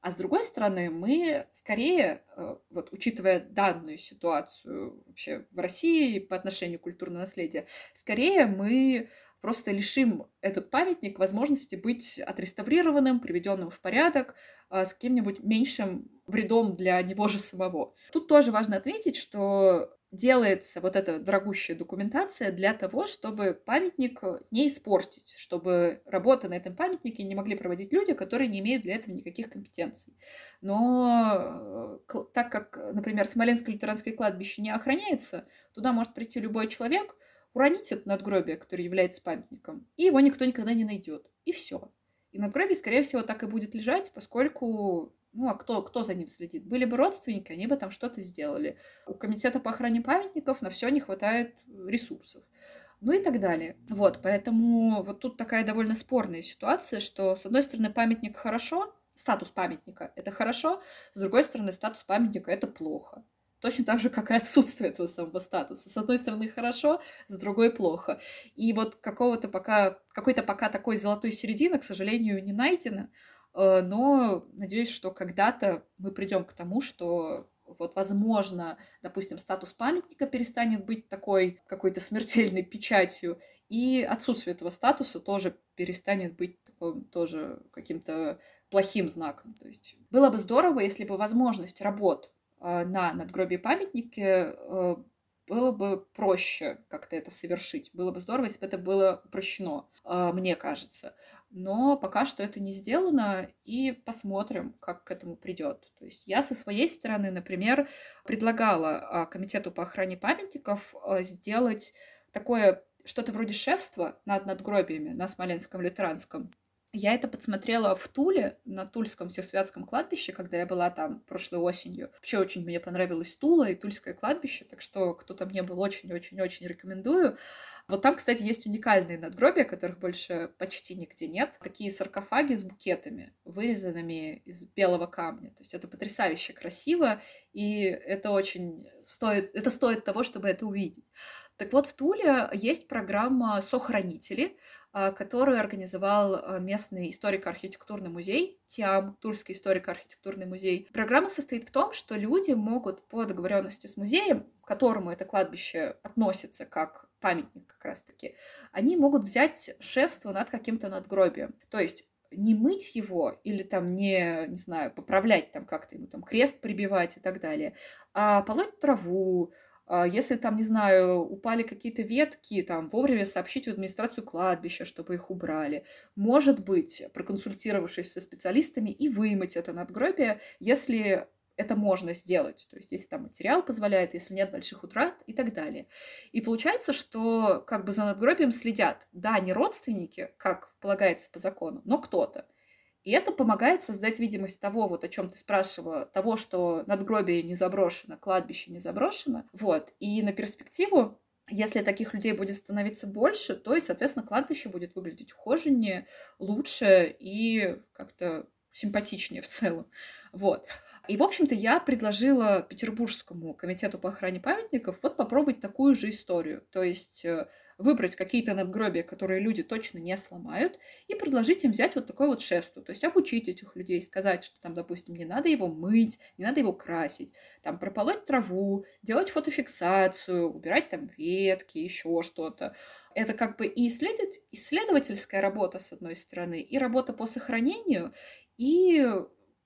А с другой стороны, мы скорее, э, вот учитывая данную ситуацию вообще в России по отношению к культурному наследию, скорее мы просто лишим этот памятник возможности быть отреставрированным, приведенным в порядок, а, с каким-нибудь меньшим вредом для него же самого. Тут тоже важно отметить, что делается вот эта дорогущая документация для того, чтобы памятник не испортить, чтобы работы на этом памятнике не могли проводить люди, которые не имеют для этого никаких компетенций. Но э, так как, например, Смоленское лютеранское кладбище не охраняется, туда может прийти любой человек – уронить это надгробие, которое является памятником, и его никто никогда не найдет. И все. И надгробие, скорее всего, так и будет лежать, поскольку ну, а кто, кто за ним следит? Были бы родственники, они бы там что-то сделали. У комитета по охране памятников на все не хватает ресурсов. Ну и так далее. Вот, поэтому вот тут такая довольно спорная ситуация, что, с одной стороны, памятник хорошо, статус памятника — это хорошо, с другой стороны, статус памятника — это плохо. Точно так же, как и отсутствие этого самого статуса. С одной стороны хорошо, с другой плохо. И вот какого-то пока, какой-то пока такой золотой середины, к сожалению, не найдено. Э, но надеюсь, что когда-то мы придем к тому, что вот, возможно, допустим, статус памятника перестанет быть такой какой-то смертельной печатью, и отсутствие этого статуса тоже перестанет быть таким тоже каким-то плохим знаком. То есть было бы здорово, если бы возможность работ Э, на надгробии памятники, э, было бы проще как-то это совершить. Было бы здорово, если бы это было упрощено, э, мне кажется. Но пока что это не сделано, и посмотрим, как к этому придет. То есть я со своей стороны, например, предлагала Комитету по охране памятников сделать такое что-то вроде шефства над надгробиями на Смоленском лютеранском. Я это подсмотрела в Туле, на Тульском Всесвятском кладбище, когда я была там прошлой осенью. Вообще очень мне понравилось Тула и Тульское кладбище, так что кто там не был, очень-очень-очень рекомендую. Вот там, кстати, есть уникальные надгробия, которых больше почти нигде нет. Такие саркофаги с букетами, вырезанными из белого камня. То есть это потрясающе красиво, и это очень стоит, это стоит того, чтобы это увидеть. Так вот, в Туле есть программа «Сохранители», которую организовал а, местный историко-архитектурный музей, ТИАМ, Тульский историко-архитектурный музей. Программа состоит в том, что люди могут по договоренности с музеем, к которому это кладбище относится как памятник как раз-таки, они могут взять шефство над каким-то надгробием. То есть не мыть его или там не, не знаю, поправлять там как-то ему там крест прибивать и так далее, а полоть траву, а, если там, не знаю, упали какие-то ветки, там вовремя сообщить в администрацию кладбища, чтобы их убрали. Может быть, проконсультировавшись со специалистами и вымыть это надгробие, если это можно сделать. То есть, если там материал позволяет, если нет больших утрат и так далее. И получается, что как бы за надгробием следят, да, не родственники, как полагается по закону, но кто-то. И это помогает создать видимость того, вот о чем ты спрашивала, того, что надгробие не заброшено, кладбище не заброшено. Вот. И на перспективу если таких людей будет становиться больше, то и, соответственно, кладбище будет выглядеть ухоженнее, лучше и как-то симпатичнее в целом. Вот. И, в общем-то, я предложила Петербургскому комитету по охране памятников вот попробовать такую же историю. То есть э, выбрать какие-то надгробия, которые люди точно не сломают, и предложить им взять вот такое вот шефство. То есть обучить этих людей, сказать, что там, допустим, не надо его мыть, не надо его красить, там прополоть траву, делать фотофиксацию, убирать там ветки, еще что-то. Это как бы и исследовательская работа, с одной стороны, и работа по сохранению, и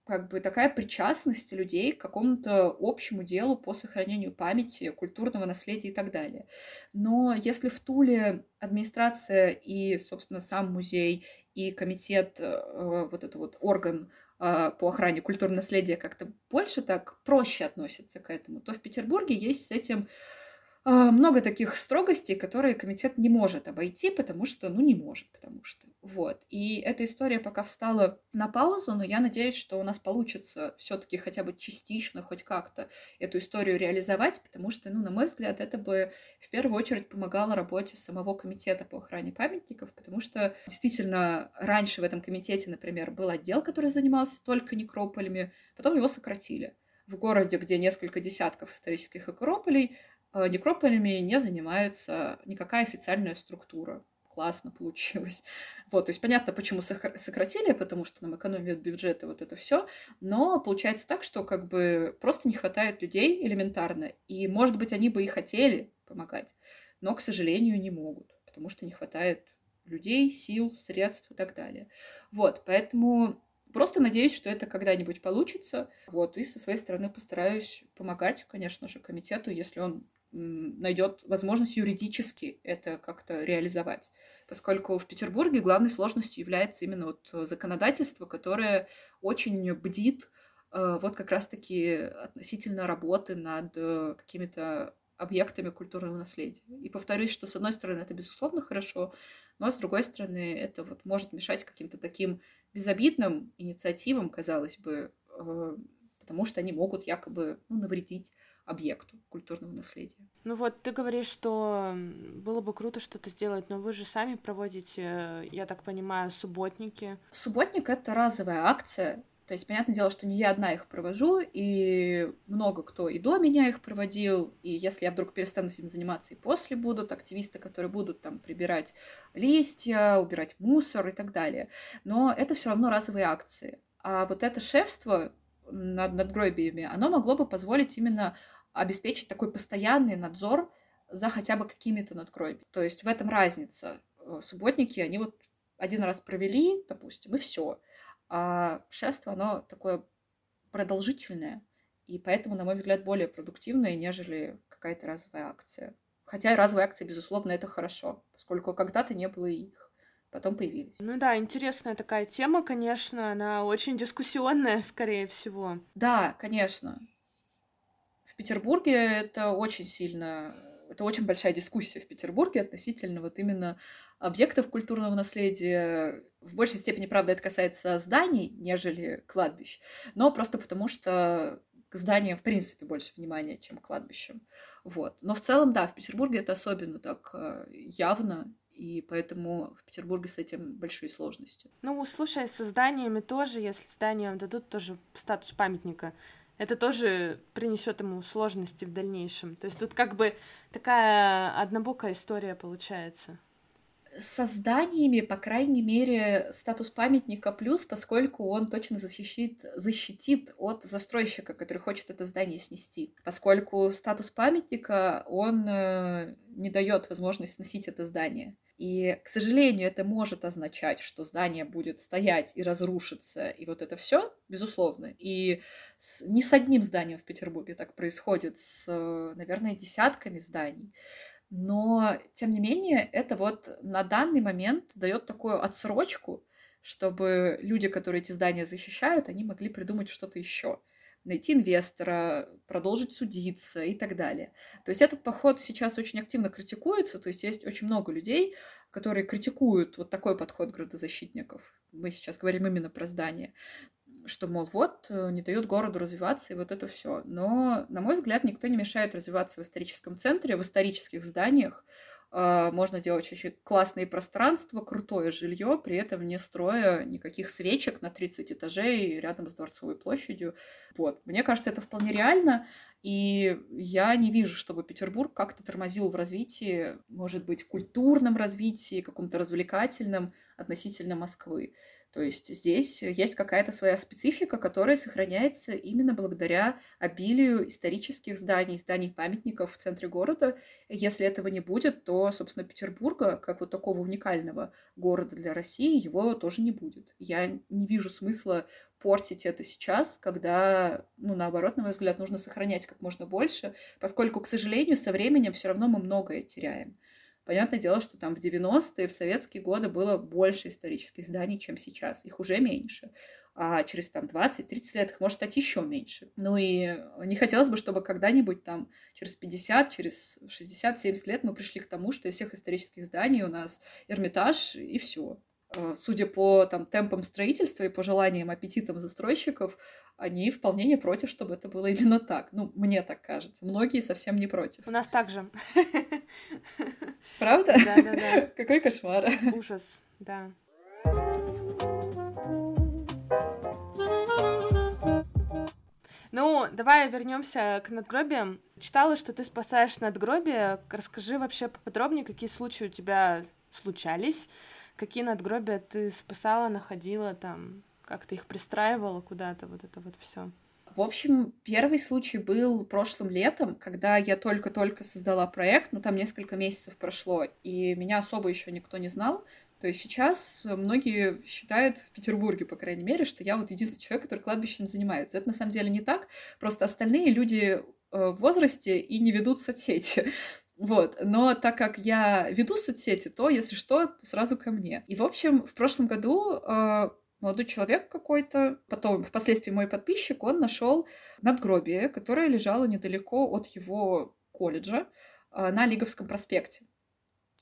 как бы такая причастность людей к какому-то общему делу по сохранению памяти, культурного наследия и так далее. Но если в Туле администрация и, собственно, сам музей и комитет, э, вот этот вот орган э, по охране культурного наследия как-то больше так проще относятся к этому, то в Петербурге есть с этим много таких строгостей, которые комитет не может обойти, потому что, ну, не может, потому что. Вот. И эта история пока встала на паузу, но я надеюсь, что у нас получится все-таки хотя бы частично, хоть как-то эту историю реализовать, потому что, ну, на мой взгляд, это бы в первую очередь помогало работе самого комитета по охране памятников, потому что действительно раньше в этом комитете, например, был отдел, который занимался только некрополями, потом его сократили. В городе, где несколько десятков исторических акрополей, некрополями не занимается никакая официальная структура. Классно получилось. Вот, то есть понятно, почему сократили, потому что нам экономят бюджеты, вот это все. Но получается так, что как бы просто не хватает людей элементарно. И, может быть, они бы и хотели помогать, но, к сожалению, не могут, потому что не хватает людей, сил, средств и так далее. Вот, поэтому Просто надеюсь, что это когда-нибудь получится. Вот, и со своей стороны постараюсь помогать, конечно же, комитету, если он найдет возможность юридически это как-то реализовать. Поскольку в Петербурге главной сложностью является именно вот законодательство, которое очень бдит э, вот как раз-таки относительно работы над э, какими-то объектами культурного наследия. И повторюсь, что с одной стороны это безусловно хорошо, но с другой стороны это вот может мешать каким-то таким безобидным инициативам, казалось бы, э, потому что они могут якобы ну, навредить объекту культурного наследия. Ну вот, ты говоришь, что было бы круто что-то сделать, но вы же сами проводите, я так понимаю, субботники. Субботник — это разовая акция, то есть, понятное дело, что не я одна их провожу, и много кто и до меня их проводил, и если я вдруг перестану этим заниматься, и после будут активисты, которые будут там прибирать листья, убирать мусор и так далее. Но это все равно разовые акции. А вот это шефство над надгробиями, оно могло бы позволить именно обеспечить такой постоянный надзор за хотя бы какими-то надгробиями. То есть в этом разница. Э, субботники, они вот один раз провели, допустим, и все. А шефство, оно такое продолжительное, и поэтому, на мой взгляд, более продуктивное, нежели какая-то разовая акция. Хотя разовая акция, безусловно, это хорошо, поскольку когда-то не было их потом появились. Ну да, интересная такая тема, конечно, она очень дискуссионная, скорее всего. Да, конечно. В Петербурге это очень сильно, это очень большая дискуссия в Петербурге относительно вот именно объектов культурного наследия. В большей степени, правда, это касается зданий, нежели кладбищ, но просто потому что к зданиям, в принципе, больше внимания, чем к кладбищам. Вот. Но в целом, да, в Петербурге это особенно так э, явно, и поэтому в Петербурге с этим большие сложности. Ну, слушай, со зданиями тоже, если зданиям дадут тоже статус памятника, это тоже принесет ему сложности в дальнейшем. То есть тут как бы такая однобокая история получается со зданиями, по крайней мере, статус памятника плюс, поскольку он точно защитит, защитит от застройщика, который хочет это здание снести. Поскольку статус памятника, он э, не дает возможность сносить это здание. И, к сожалению, это может означать, что здание будет стоять и разрушиться, и вот это все, безусловно. И с, не с одним зданием в Петербурге так происходит, с, наверное, десятками зданий. Но, тем не менее, это вот на данный момент дает такую отсрочку, чтобы люди, которые эти здания защищают, они могли придумать что-то еще найти инвестора, продолжить судиться и так далее. То есть этот подход сейчас очень активно критикуется, то есть есть очень много людей, которые критикуют вот такой подход градозащитников. Мы сейчас говорим именно про здание что, мол, вот, э, не дает городу развиваться, и вот это все. Но, на мой взгляд, никто не мешает развиваться в историческом центре, в исторических зданиях, можно делать очень классные пространства, крутое жилье, при этом не строя никаких свечек на 30 этажей рядом с Дворцовой площадью. Вот. Мне кажется, это вполне реально, и я не вижу, чтобы Петербург как-то тормозил в развитии, может быть, культурном развитии, каком-то развлекательном относительно Москвы. То есть здесь есть какая-то своя специфика, которая сохраняется именно благодаря обилию исторических зданий, зданий-памятников в центре города. Если этого не будет, то, собственно, Петербурга, как вот такого уникального города для России, его тоже не будет. Я не вижу смысла портить это сейчас, когда, ну, наоборот, на мой взгляд, нужно сохранять как можно больше, поскольку, к сожалению, со временем все равно мы многое теряем. Понятное дело, что там в 90-е, в советские годы было больше исторических зданий, чем сейчас. Их уже меньше. А через там 20-30 лет их может стать еще меньше. Ну и не хотелось бы, чтобы когда-нибудь там через 50, через 60-70 лет мы пришли к тому, что из всех исторических зданий у нас Эрмитаж и все. А, судя по там, темпам строительства и по желаниям, аппетитам застройщиков, они вполне не против, чтобы это было именно так. Ну, мне так кажется. Многие совсем не против. У нас так же. Правда? Да, да, да. Какой кошмар. Ужас, да. Ну, давай вернемся к надгробиям. Читала, что ты спасаешь надгробие. Расскажи вообще поподробнее, какие случаи у тебя случались, какие надгробия ты спасала, находила там, как ты их пристраивала куда-то, вот это вот все. В общем, первый случай был прошлым летом, когда я только-только создала проект, ну там несколько месяцев прошло, и меня особо еще никто не знал. То есть сейчас многие считают в Петербурге, по крайней мере, что я вот единственный человек, который кладбищем занимается. Это на самом деле не так, просто остальные люди э, в возрасте и не ведут соцсети. Вот, но так как я веду соцсети, то, если что, то сразу ко мне. И, в общем, в прошлом году э, молодой человек какой-то, потом впоследствии мой подписчик, он нашел надгробие, которое лежало недалеко от его колледжа э, на Лиговском проспекте.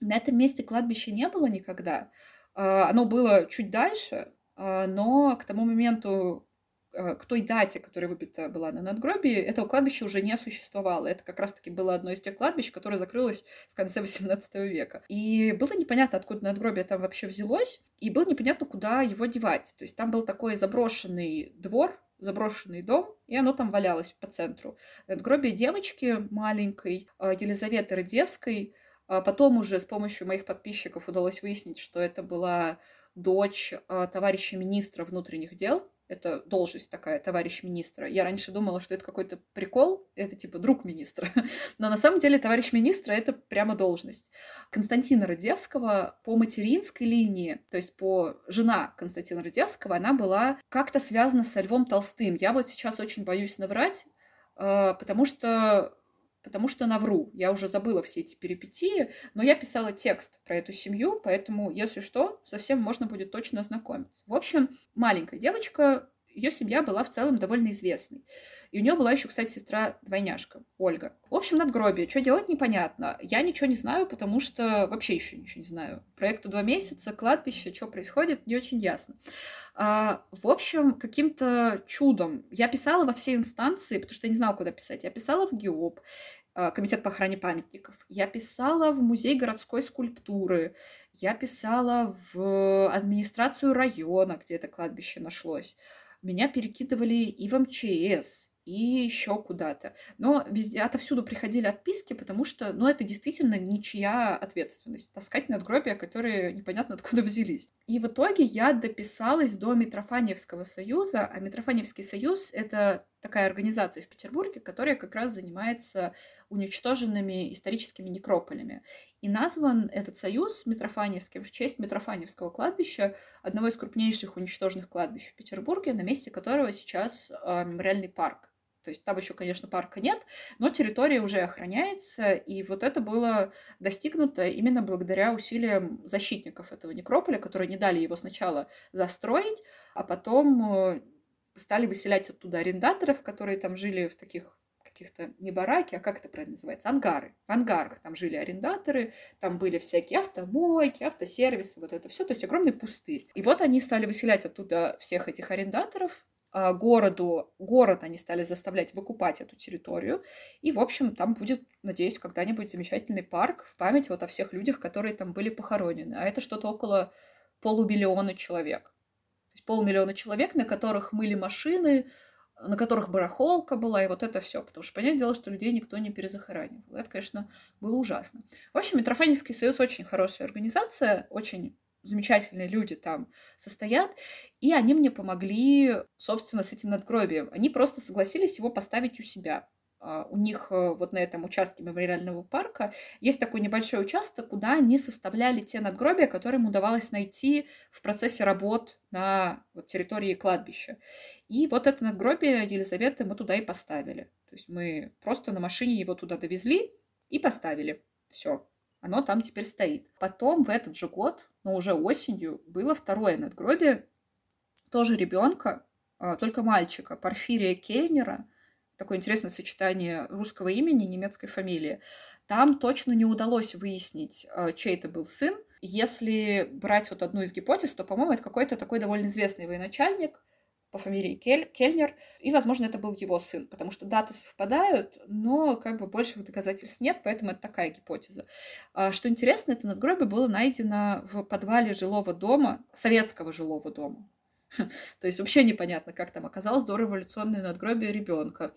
На этом месте кладбища не было никогда. Э, оно было чуть дальше, но к тому моменту, к той дате, которая выбита была на надгробии, этого кладбища уже не существовало. Это как раз-таки было одно из тех кладбищ, которое закрылось в конце XVIII века. И было непонятно, откуда надгробие там вообще взялось, и было непонятно, куда его девать. То есть там был такой заброшенный двор, заброшенный дом, и оно там валялось по центру. Надгробие девочки маленькой, э, Елизаветы Радевской, а Потом уже с помощью моих подписчиков удалось выяснить, что это была дочь товарища министра внутренних дел это должность такая, товарищ министра. Я раньше думала, что это какой-то прикол, это типа друг министра. Но на самом деле товарищ министра — это прямо должность. Константина Радевского по материнской линии, то есть по жена Константина Радевского, она была как-то связана со Львом Толстым. Я вот сейчас очень боюсь наврать, э, потому что потому что навру. Я уже забыла все эти перипетии, но я писала текст про эту семью, поэтому, если что, совсем можно будет точно ознакомиться. В общем, маленькая девочка, ее семья была в целом довольно известной. И у нее была еще, кстати, сестра-двойняшка, Ольга. В общем, надгробие. Что делать, непонятно. Я ничего не знаю, потому что вообще еще ничего не знаю. Проекту два месяца, кладбище, что происходит, не очень ясно. А, в общем, каким-то чудом я писала во все инстанции, потому что я не знала, куда писать. Я писала в ГИОП, а, Комитет по охране памятников. Я писала в Музей городской скульптуры. Я писала в администрацию района, где это кладбище нашлось. Меня перекидывали и в МЧС, и еще куда-то. Но везде, отовсюду приходили отписки, потому что, ну, это действительно ничья ответственность. Таскать надгробия, которые непонятно откуда взялись. И в итоге я дописалась до Митрофаневского союза, а Митрофаневский союз — это такая организация в Петербурге, которая как раз занимается уничтоженными историческими некрополями. И назван этот союз Митрофаневским в честь Митрофаневского кладбища, одного из крупнейших уничтоженных кладбищ в Петербурге, на месте которого сейчас э, мемориальный парк. То есть там еще, конечно, парка нет, но территория уже охраняется, и вот это было достигнуто именно благодаря усилиям защитников этого некрополя, которые не дали его сначала застроить, а потом э, стали выселять оттуда арендаторов, которые там жили в таких каких-то не бараки, а как это правильно называется, ангары. В ангарах там жили арендаторы, там были всякие автомойки, автосервисы, вот это все, то есть огромный пустырь. И вот они стали выселять оттуда всех этих арендаторов, а, городу, город они стали заставлять выкупать эту территорию. И, в общем, там будет, надеюсь, когда-нибудь замечательный парк в память вот о всех людях, которые там были похоронены. А это что-то около полумиллиона человек. Полмиллиона человек, на которых мыли машины, на которых барахолка была, и вот это все. Потому что, понятное дело, что людей никто не перезахоранивал. Это, конечно, было ужасно. В общем, Митрофаневский союз очень хорошая организация, очень замечательные люди там состоят, и они мне помогли, собственно, с этим надгробием. Они просто согласились его поставить у себя. А, у них э, вот на этом участке мемориального парка есть такой небольшой участок, куда они составляли те надгробия, которые им удавалось найти в процессе работ на вот, территории кладбища. И вот это надгробие Елизаветы мы туда и поставили. То есть мы просто на машине его туда довезли и поставили. Все, оно там теперь стоит. Потом в этот же год, но уже осенью, было второе надгробие, тоже ребенка, а, только мальчика, Порфирия Кельнера, такое интересное сочетание русского имени и немецкой фамилии. Там точно не удалось выяснить, а, чей это был сын. Если брать вот одну из гипотез, то, по-моему, это какой-то такой довольно известный военачальник по фамилии Кель, Кельнер, и, возможно, это был его сын, потому что даты совпадают, но как бы больших доказательств нет, поэтому это такая гипотеза. А, что интересно, это надгробие было найдено в подвале жилого дома, советского жилого дома. То есть вообще непонятно, как там оказалось дореволюционное надгробие ребенка.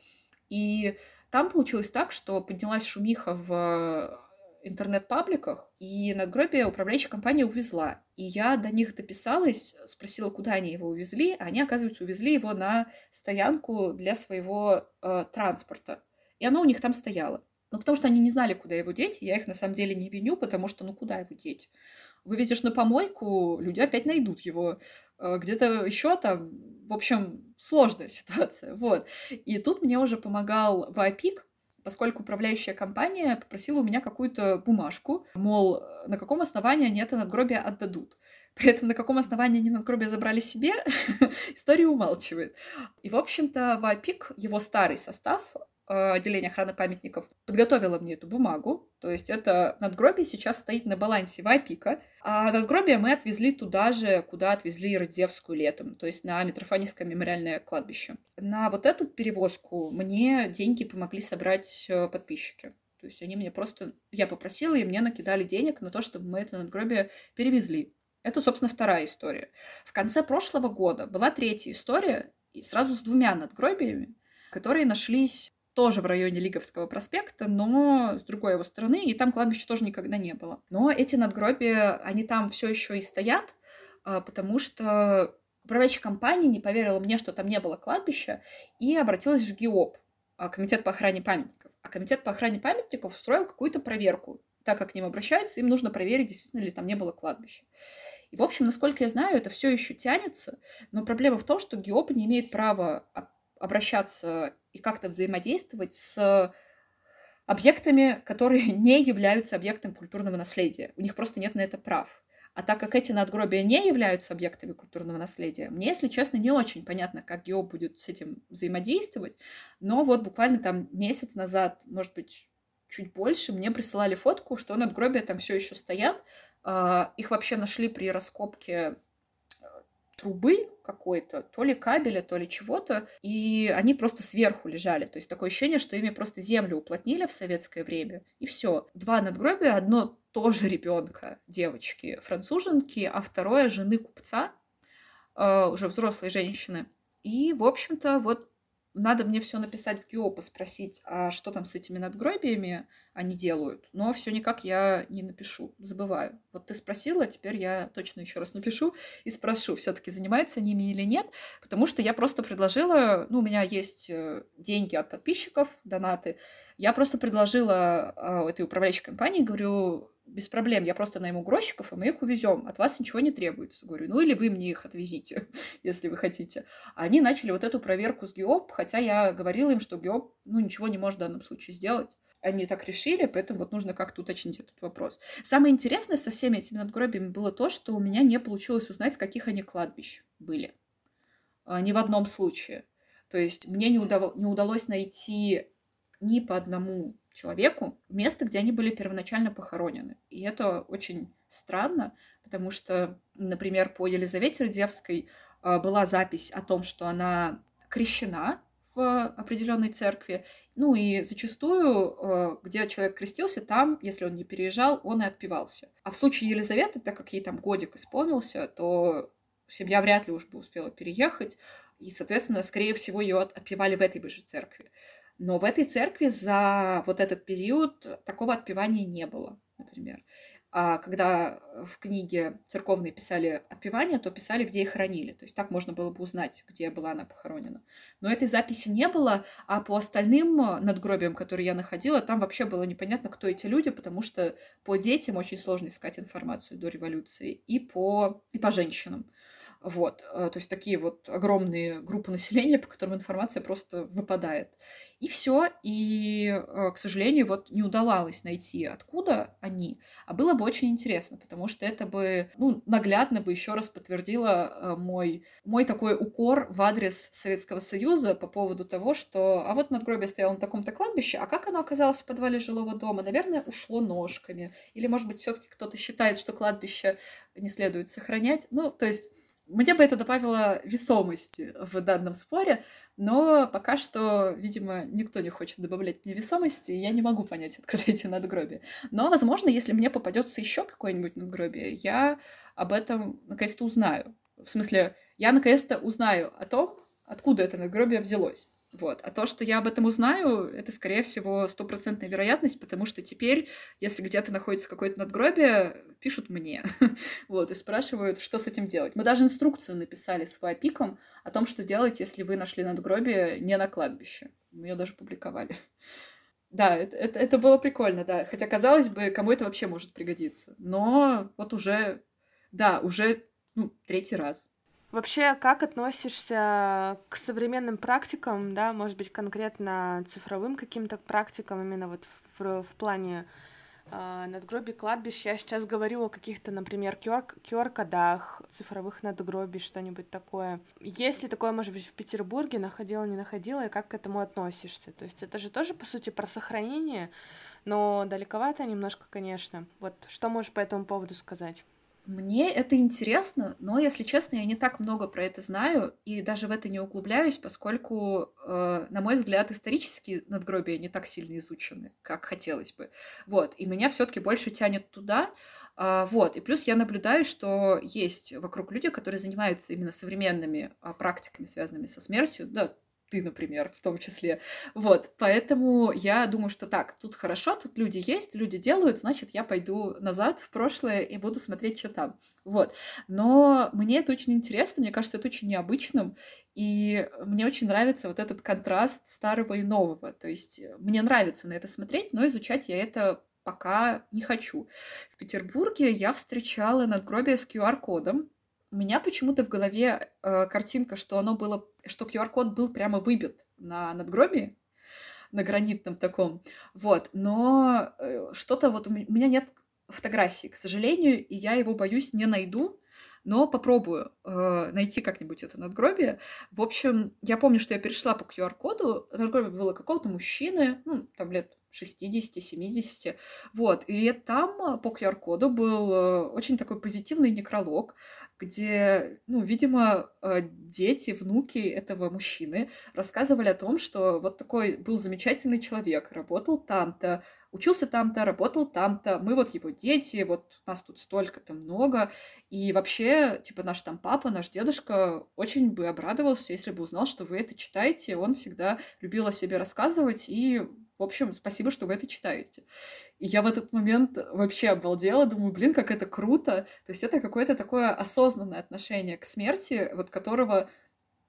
И там получилось так, что поднялась шумиха в интернет-пабликах, и надгробие управляющая компания увезла. И я до них дописалась, спросила, куда они его увезли, а они, оказывается, увезли его на стоянку для своего э, транспорта. И оно у них там стояло. Ну, потому что они не знали, куда его деть, я их на самом деле не виню, потому что, ну, куда его деть? Вывезешь на помойку, люди опять найдут его. Э, где-то еще там, в общем, сложная ситуация, вот. И тут мне уже помогал Вайпик, поскольку управляющая компания попросила у меня какую-то бумажку, мол, на каком основании они это надгробие отдадут. При этом на каком основании они надгробие забрали себе, история умалчивает. И, в общем-то, ВАПИК, его старый состав, Э, отделение охраны памятников подготовила мне эту бумагу. То есть это надгробие сейчас стоит на балансе Вайпика. А надгробие мы отвезли туда же, куда отвезли Родзевскую летом, то есть на Митрофаневское мемориальное кладбище. На вот эту перевозку мне деньги помогли собрать э, подписчики. То есть они мне просто... Я попросила, и мне накидали денег на то, чтобы мы это надгробие перевезли. Это, собственно, вторая история. В конце прошлого года была третья история, и сразу с двумя надгробиями, которые нашлись тоже в районе Лиговского проспекта, но с другой его стороны, и там кладбища тоже никогда не было. Но эти надгробия, они там все еще и стоят, а, потому что управляющая компания не поверила мне, что там не было кладбища, и обратилась в ГИОП, а, Комитет по охране памятников. А Комитет по охране памятников устроил какую-то проверку. Так как к ним обращаются, им нужно проверить, действительно ли там не было кладбища. И, в общем, насколько я знаю, это все еще тянется, но проблема в том, что ГИОП не имеет права обращаться и как-то взаимодействовать с объектами, которые не являются объектом культурного наследия. У них просто нет на это прав. А так как эти надгробия не являются объектами культурного наследия, мне, если честно, не очень понятно, как ГИО будет с этим взаимодействовать. Но вот буквально там месяц назад, может быть, чуть больше, мне присылали фотку, что надгробия там все еще стоят. А, их вообще нашли при раскопке трубы какой-то, то ли кабеля, то ли чего-то, и они просто сверху лежали. То есть такое ощущение, что ими просто землю уплотнили в советское время, и все. Два надгробия, одно тоже ребенка, девочки, француженки, а второе жены купца, э, уже взрослой женщины. И, в общем-то, вот надо мне все написать в ГИО, спросить, а что там с этими надгробиями они делают. Но все никак я не напишу, забываю. Вот ты спросила, теперь я точно еще раз напишу и спрошу, все-таки занимаются ними или нет, потому что я просто предложила, ну, у меня есть э, деньги от подписчиков, донаты, я просто предложила э, этой управляющей компании, говорю, без проблем, я просто найму грузчиков, и мы их увезем. От вас ничего не требуется. Говорю, ну или вы мне их отвезите, если вы хотите. Они начали вот эту проверку с ГИОП, хотя я говорила им, что ГИОП, ну, ничего не может в данном случае сделать. Они так решили, поэтому вот нужно как-то уточнить этот вопрос. Самое интересное со всеми этими надгробиями было то, что у меня не получилось узнать, с каких они кладбищ были. А, ни в одном случае. То есть мне не, удав... не удалось найти ни по одному человеку место, где они были первоначально похоронены. И это очень странно, потому что, например, по Елизавете Рыдзевской а, была запись о том, что она крещена в определенной церкви. Ну и зачастую, а, где человек крестился, там, если он не переезжал, он и отпевался. А в случае Елизаветы, так как ей там годик исполнился, то семья вряд ли уж бы успела переехать, и, соответственно, скорее всего, ее отпевали в этой же церкви. Но в этой церкви за вот этот период такого отпевания не было, например. А когда в книге церковные писали отпевания, то писали, где их хоронили. То есть так можно было бы узнать, где была она похоронена. Но этой записи не было, а по остальным надгробиям, которые я находила, там вообще было непонятно, кто эти люди, потому что по детям очень сложно искать информацию до революции, и по, и по женщинам. Вот, э, то есть такие вот огромные группы населения, по которым информация просто выпадает. И все, и, э, к сожалению, вот не удавалось найти, откуда они. А было бы очень интересно, потому что это бы, ну, наглядно бы еще раз подтвердило э, мой, мой такой укор в адрес Советского Союза по поводу того, что, а вот надгробие стояло на таком-то кладбище, а как оно оказалось в подвале жилого дома? Наверное, ушло ножками. Или, может быть, все-таки кто-то считает, что кладбище не следует сохранять. Ну, то есть мне бы это добавило весомости в данном споре, но пока что, видимо, никто не хочет добавлять мне весомости, и я не могу понять, откуда эти надгробия. Но, возможно, если мне попадется еще какое-нибудь надгробие, я об этом наконец-то узнаю. В смысле, я наконец-то узнаю о том, откуда это надгробие взялось. Вот. А то, что я об этом узнаю, это, скорее всего, стопроцентная вероятность, потому что теперь, если где-то находится какое-то надгробие, пишут мне. вот, и спрашивают, что с этим делать. Мы даже инструкцию написали с Вапиком о том, что делать, если вы нашли надгробие не на кладбище. Мы ее даже публиковали. Да, это, это, это было прикольно, да. Хотя, казалось бы, кому это вообще может пригодиться. Но вот уже, да, уже ну, третий раз. Вообще, как относишься к современным практикам, да, может быть, конкретно цифровым каким-то практикам, именно вот в, в плане э, надгробий, кладбищ? Я сейчас говорю о каких-то, например, QR-кодах, цифровых надгробий, что-нибудь такое. Есть ли такое, может быть, в Петербурге, находила, не находила, и как к этому относишься? То есть это же тоже, по сути, про сохранение, но далековато немножко, конечно. Вот что можешь по этому поводу сказать? Мне это интересно, но, если честно, я не так много про это знаю и даже в это не углубляюсь, поскольку, э, на мой взгляд, исторические надгробия не так сильно изучены, как хотелось бы. Вот, и меня все-таки больше тянет туда. Э, вот, и плюс я наблюдаю, что есть вокруг люди, которые занимаются именно современными э, практиками, связанными со смертью, да, ты, например, в том числе. Вот, поэтому я думаю, что так, тут хорошо, тут люди есть, люди делают, значит, я пойду назад в прошлое и буду смотреть, что там. Вот. Но мне это очень интересно, мне кажется, это очень необычным, и мне очень нравится вот этот контраст старого и нового. То есть мне нравится на это смотреть, но изучать я это пока не хочу. В Петербурге я встречала надгробие с QR-кодом, у меня почему-то в голове э, картинка, что оно было, что QR-код был прямо выбит на надгробии, на гранитном таком. Вот. Но э, что-то вот у меня нет фотографии, к сожалению, и я его, боюсь, не найду, но попробую э, найти как-нибудь это надгробие. В общем, я помню, что я перешла по QR-коду, надгробие было какого-то мужчины, ну, там лет 60-70. Вот. И там по QR-коду был э, очень такой позитивный некролог, где, ну, видимо, э, дети, внуки этого мужчины рассказывали о том, что вот такой был замечательный человек, работал там-то, учился там-то, работал там-то, мы вот его дети, вот нас тут столько-то много, и вообще, типа, наш там папа, наш дедушка очень бы обрадовался, если бы узнал, что вы это читаете, он всегда любил о себе рассказывать, и в общем, спасибо, что вы это читаете. И я в этот момент вообще обалдела, думаю, блин, как это круто. То есть это какое-то такое осознанное отношение к смерти, вот которого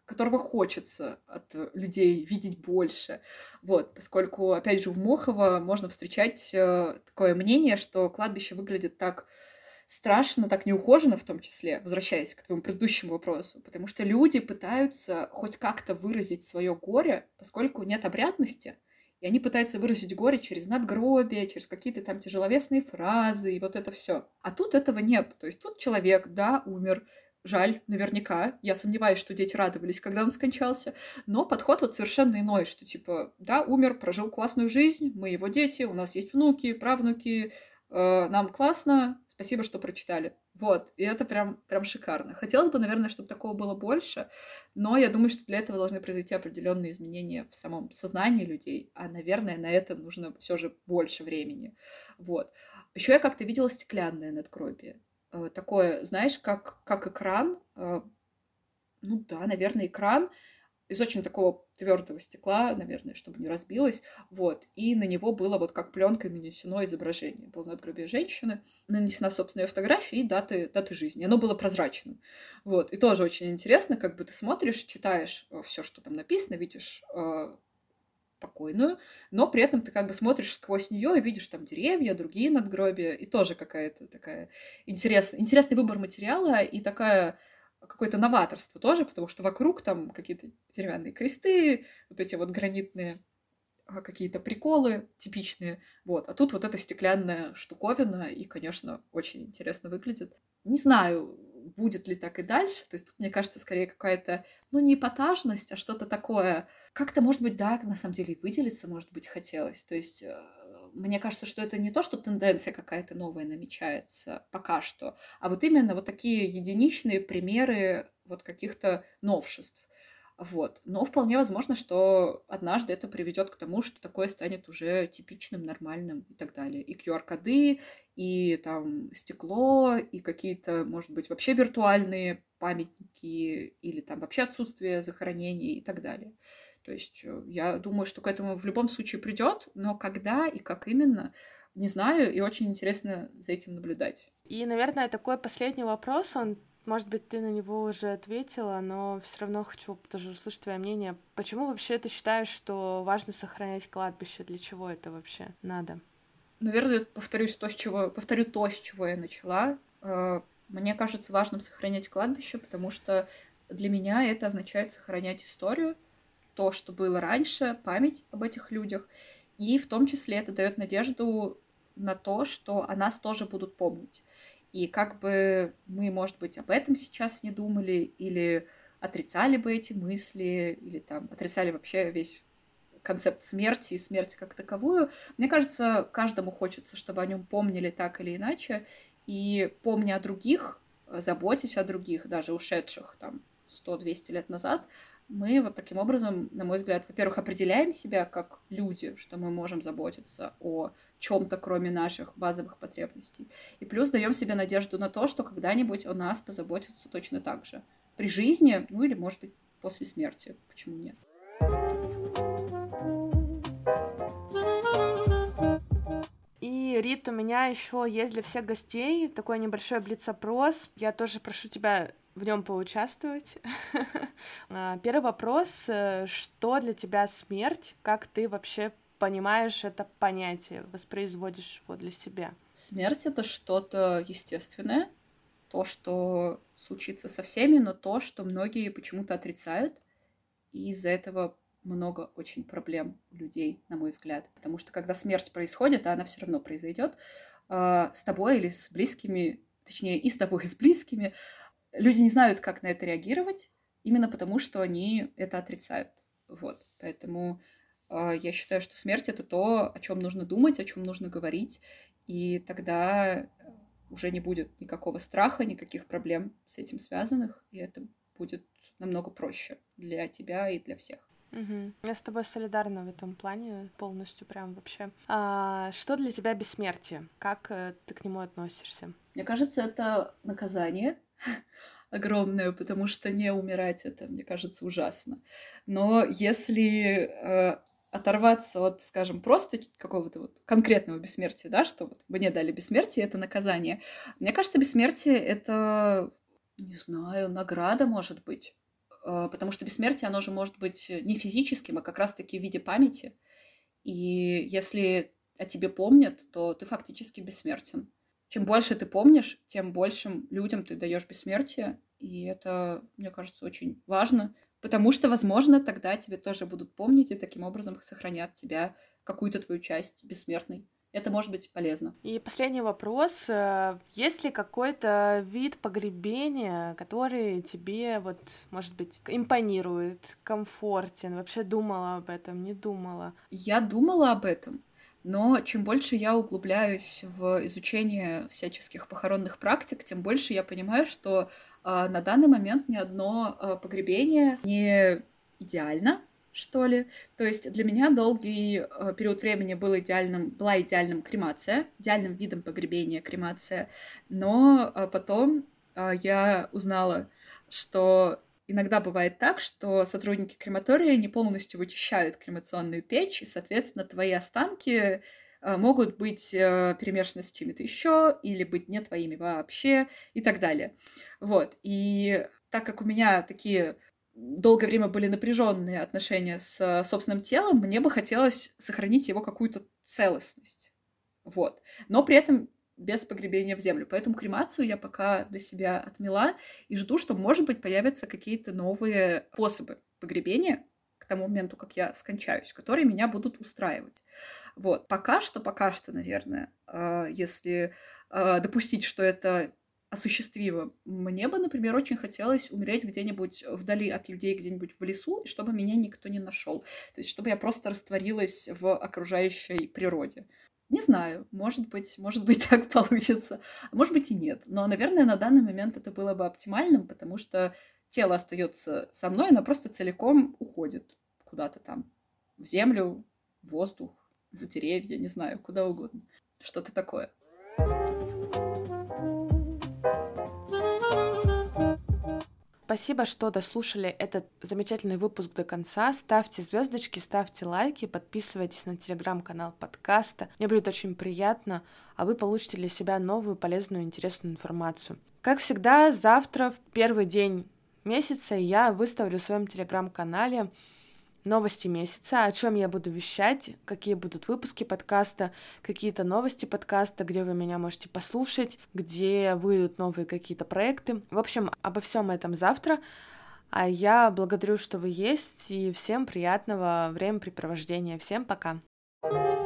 которого хочется от людей видеть больше. Вот, поскольку, опять же, в Мохово можно встречать э, такое мнение, что кладбище выглядит так страшно, так неухоженно в том числе, возвращаясь к твоему предыдущему вопросу, потому что люди пытаются хоть как-то выразить свое горе, поскольку нет обрядности, и они пытаются выразить горе через надгробие, через какие-то там тяжеловесные фразы и вот это все. А тут этого нет. То есть тут человек, да, умер, жаль, наверняка. Я сомневаюсь, что дети радовались, когда он скончался. Но подход вот совершенно иной, что типа, да, умер, прожил классную жизнь, мы его дети, у нас есть внуки, правнуки, э, нам классно, спасибо, что прочитали. Вот, и это прям, прям шикарно. Хотелось бы, наверное, чтобы такого было больше, но я думаю, что для этого должны произойти определенные изменения в самом сознании людей, а, наверное, на это нужно все же больше времени. Вот. Еще я как-то видела стеклянное надгробие. Э, такое, знаешь, как, как экран, э, ну да, наверное, экран, из очень такого твердого стекла, наверное, чтобы не разбилось, вот, и на него было вот как пленкой нанесено изображение. Было надгробие женщины, нанесена, собственно, ее фотография и даты, даты жизни. Оно было прозрачным. Вот, и тоже очень интересно, как бы ты смотришь, читаешь э, все, что там написано, видишь э, покойную, но при этом ты как бы смотришь сквозь нее и видишь там деревья, другие надгробия, и тоже какая-то такая интерес, интересный выбор материала и такая какое-то новаторство тоже, потому что вокруг там какие-то деревянные кресты, вот эти вот гранитные а, какие-то приколы типичные, вот. А тут вот эта стеклянная штуковина, и, конечно, очень интересно выглядит. Не знаю, будет ли так и дальше, то есть тут, мне кажется, скорее какая-то, ну, не эпатажность, а что-то такое. Как-то, может быть, да, на самом деле выделиться, может быть, хотелось. То есть э, мне кажется, что это не то, что тенденция какая-то новая намечается пока что, а вот именно вот такие единичные примеры вот каких-то новшеств. Вот. Но вполне возможно, что однажды это приведет к тому, что такое станет уже типичным, нормальным и так далее. И QR-коды, и там стекло, и какие-то, может быть, вообще виртуальные памятники, или там вообще отсутствие захоронений и так далее. То есть э, я думаю, что к этому в любом случае придет, но когда и как именно, не знаю, и очень интересно за этим наблюдать. И, наверное, такой последний вопрос, он, может быть, ты на него уже ответила, но все равно хочу тоже услышать твое мнение. Почему вообще ты считаешь, что важно сохранять кладбище? Для чего это вообще надо? Наверное, повторюсь то, с чего, повторю то, с чего я начала. Э, мне кажется важным сохранять кладбище, потому что для меня это означает сохранять историю, то, что было раньше, память об этих людях. И в том числе это дает надежду на то, что о нас тоже будут помнить. И как бы мы, может быть, об этом сейчас не думали, или отрицали бы эти мысли, или там отрицали вообще весь концепт смерти и смерти как таковую. Мне кажется, каждому хочется, чтобы о нем помнили так или иначе. И помня о других, заботясь о других, даже ушедших там 100-200 лет назад, мы вот таким образом, на мой взгляд, во-первых, определяем себя как люди, что мы можем заботиться о чем-то, кроме наших базовых потребностей. И плюс даем себе надежду на то, что когда-нибудь о нас позаботятся точно так же. При жизни, ну или, может быть, после смерти. Почему нет? И, Рит, у меня еще есть для всех гостей такой небольшой блиц-опрос. Я тоже прошу тебя в нем поучаствовать. А, первый вопрос. Э, что для тебя смерть? Как ты вообще понимаешь это понятие, воспроизводишь его для себя? Смерть — это что-то естественное, то, что случится со всеми, но то, что многие почему-то отрицают, и из-за этого много очень проблем у людей, на мой взгляд. Потому что когда смерть происходит, а она все равно произойдет, а, с тобой или с близкими, точнее, и с тобой, и с близкими, люди не знают, как на это реагировать, именно потому что они это отрицают. Вот. Поэтому э, я считаю, что смерть это то, о чем нужно думать, о чем нужно говорить, и тогда уже не будет никакого страха, никаких проблем с этим связанных, и это будет намного проще для тебя и для всех. Угу. Я с тобой солидарна в этом плане полностью, прям вообще. А, что для тебя бессмертие? Как э, ты к нему относишься? Мне кажется, это наказание, огромное, потому что не умирать это, мне кажется, ужасно. Но если э, оторваться от, скажем, просто какого-то вот конкретного бессмертия, да, что вот мне дали бессмертие, это наказание. Мне кажется, бессмертие — это, не знаю, награда, может быть. Э, потому что бессмертие, оно же может быть не физическим, а как раз-таки в виде памяти. И если о тебе помнят, то ты фактически бессмертен чем больше ты помнишь, тем большим людям ты даешь бессмертие. И это, мне кажется, очень важно, потому что, возможно, тогда тебе тоже будут помнить и таким образом сохранят тебя, какую-то твою часть бессмертной. Это может быть полезно. И последний вопрос. Э, есть ли какой-то вид погребения, который тебе, вот, может быть, импонирует, комфортен? Вообще думала об этом, не думала? Я думала об этом. Но чем больше я углубляюсь в изучение всяческих похоронных практик, тем больше я понимаю, что э, на данный момент ни одно э, погребение не идеально, что ли. То есть для меня долгий э, период времени был идеальным, была идеальным кремация, идеальным видом погребения кремация. Но э, потом э, я узнала, что иногда бывает так, что сотрудники крематория не полностью вычищают кремационную печь, и, соответственно, твои останки э, могут быть э, перемешаны с чем-то еще или быть не твоими вообще и так далее. Вот. И так как у меня такие долгое время были напряженные отношения с собственным телом, мне бы хотелось сохранить его какую-то целостность. Вот. Но при этом без погребения в землю. Поэтому кремацию я пока для себя отмела и жду, что, может быть, появятся какие-то новые способы погребения к тому моменту, как я скончаюсь, которые меня будут устраивать. Вот. Пока что, пока что, наверное, а, если а, допустить, что это осуществимо. Мне бы, например, очень хотелось умереть где-нибудь вдали от людей, где-нибудь в лесу, чтобы меня никто не нашел. То есть, чтобы я просто растворилась в окружающей природе. Не знаю, может быть, может быть так получится, а может быть и нет. Но, наверное, на данный момент это было бы оптимальным, потому что тело остается со мной, оно просто целиком уходит куда-то там, в землю, в воздух, в деревья, не знаю, куда угодно. Что-то такое. Спасибо, что дослушали этот замечательный выпуск до конца. Ставьте звездочки, ставьте лайки, подписывайтесь на телеграм-канал подкаста. Мне будет очень приятно, а вы получите для себя новую, полезную, интересную информацию. Как всегда, завтра, в первый день месяца, я выставлю в своем телеграм-канале новости месяца, о чем я буду вещать, какие будут выпуски подкаста, какие-то новости подкаста, где вы меня можете послушать, где выйдут новые какие-то проекты. В общем, обо всем этом завтра. А я благодарю, что вы есть, и всем приятного времяпрепровождения. Всем пока! thank you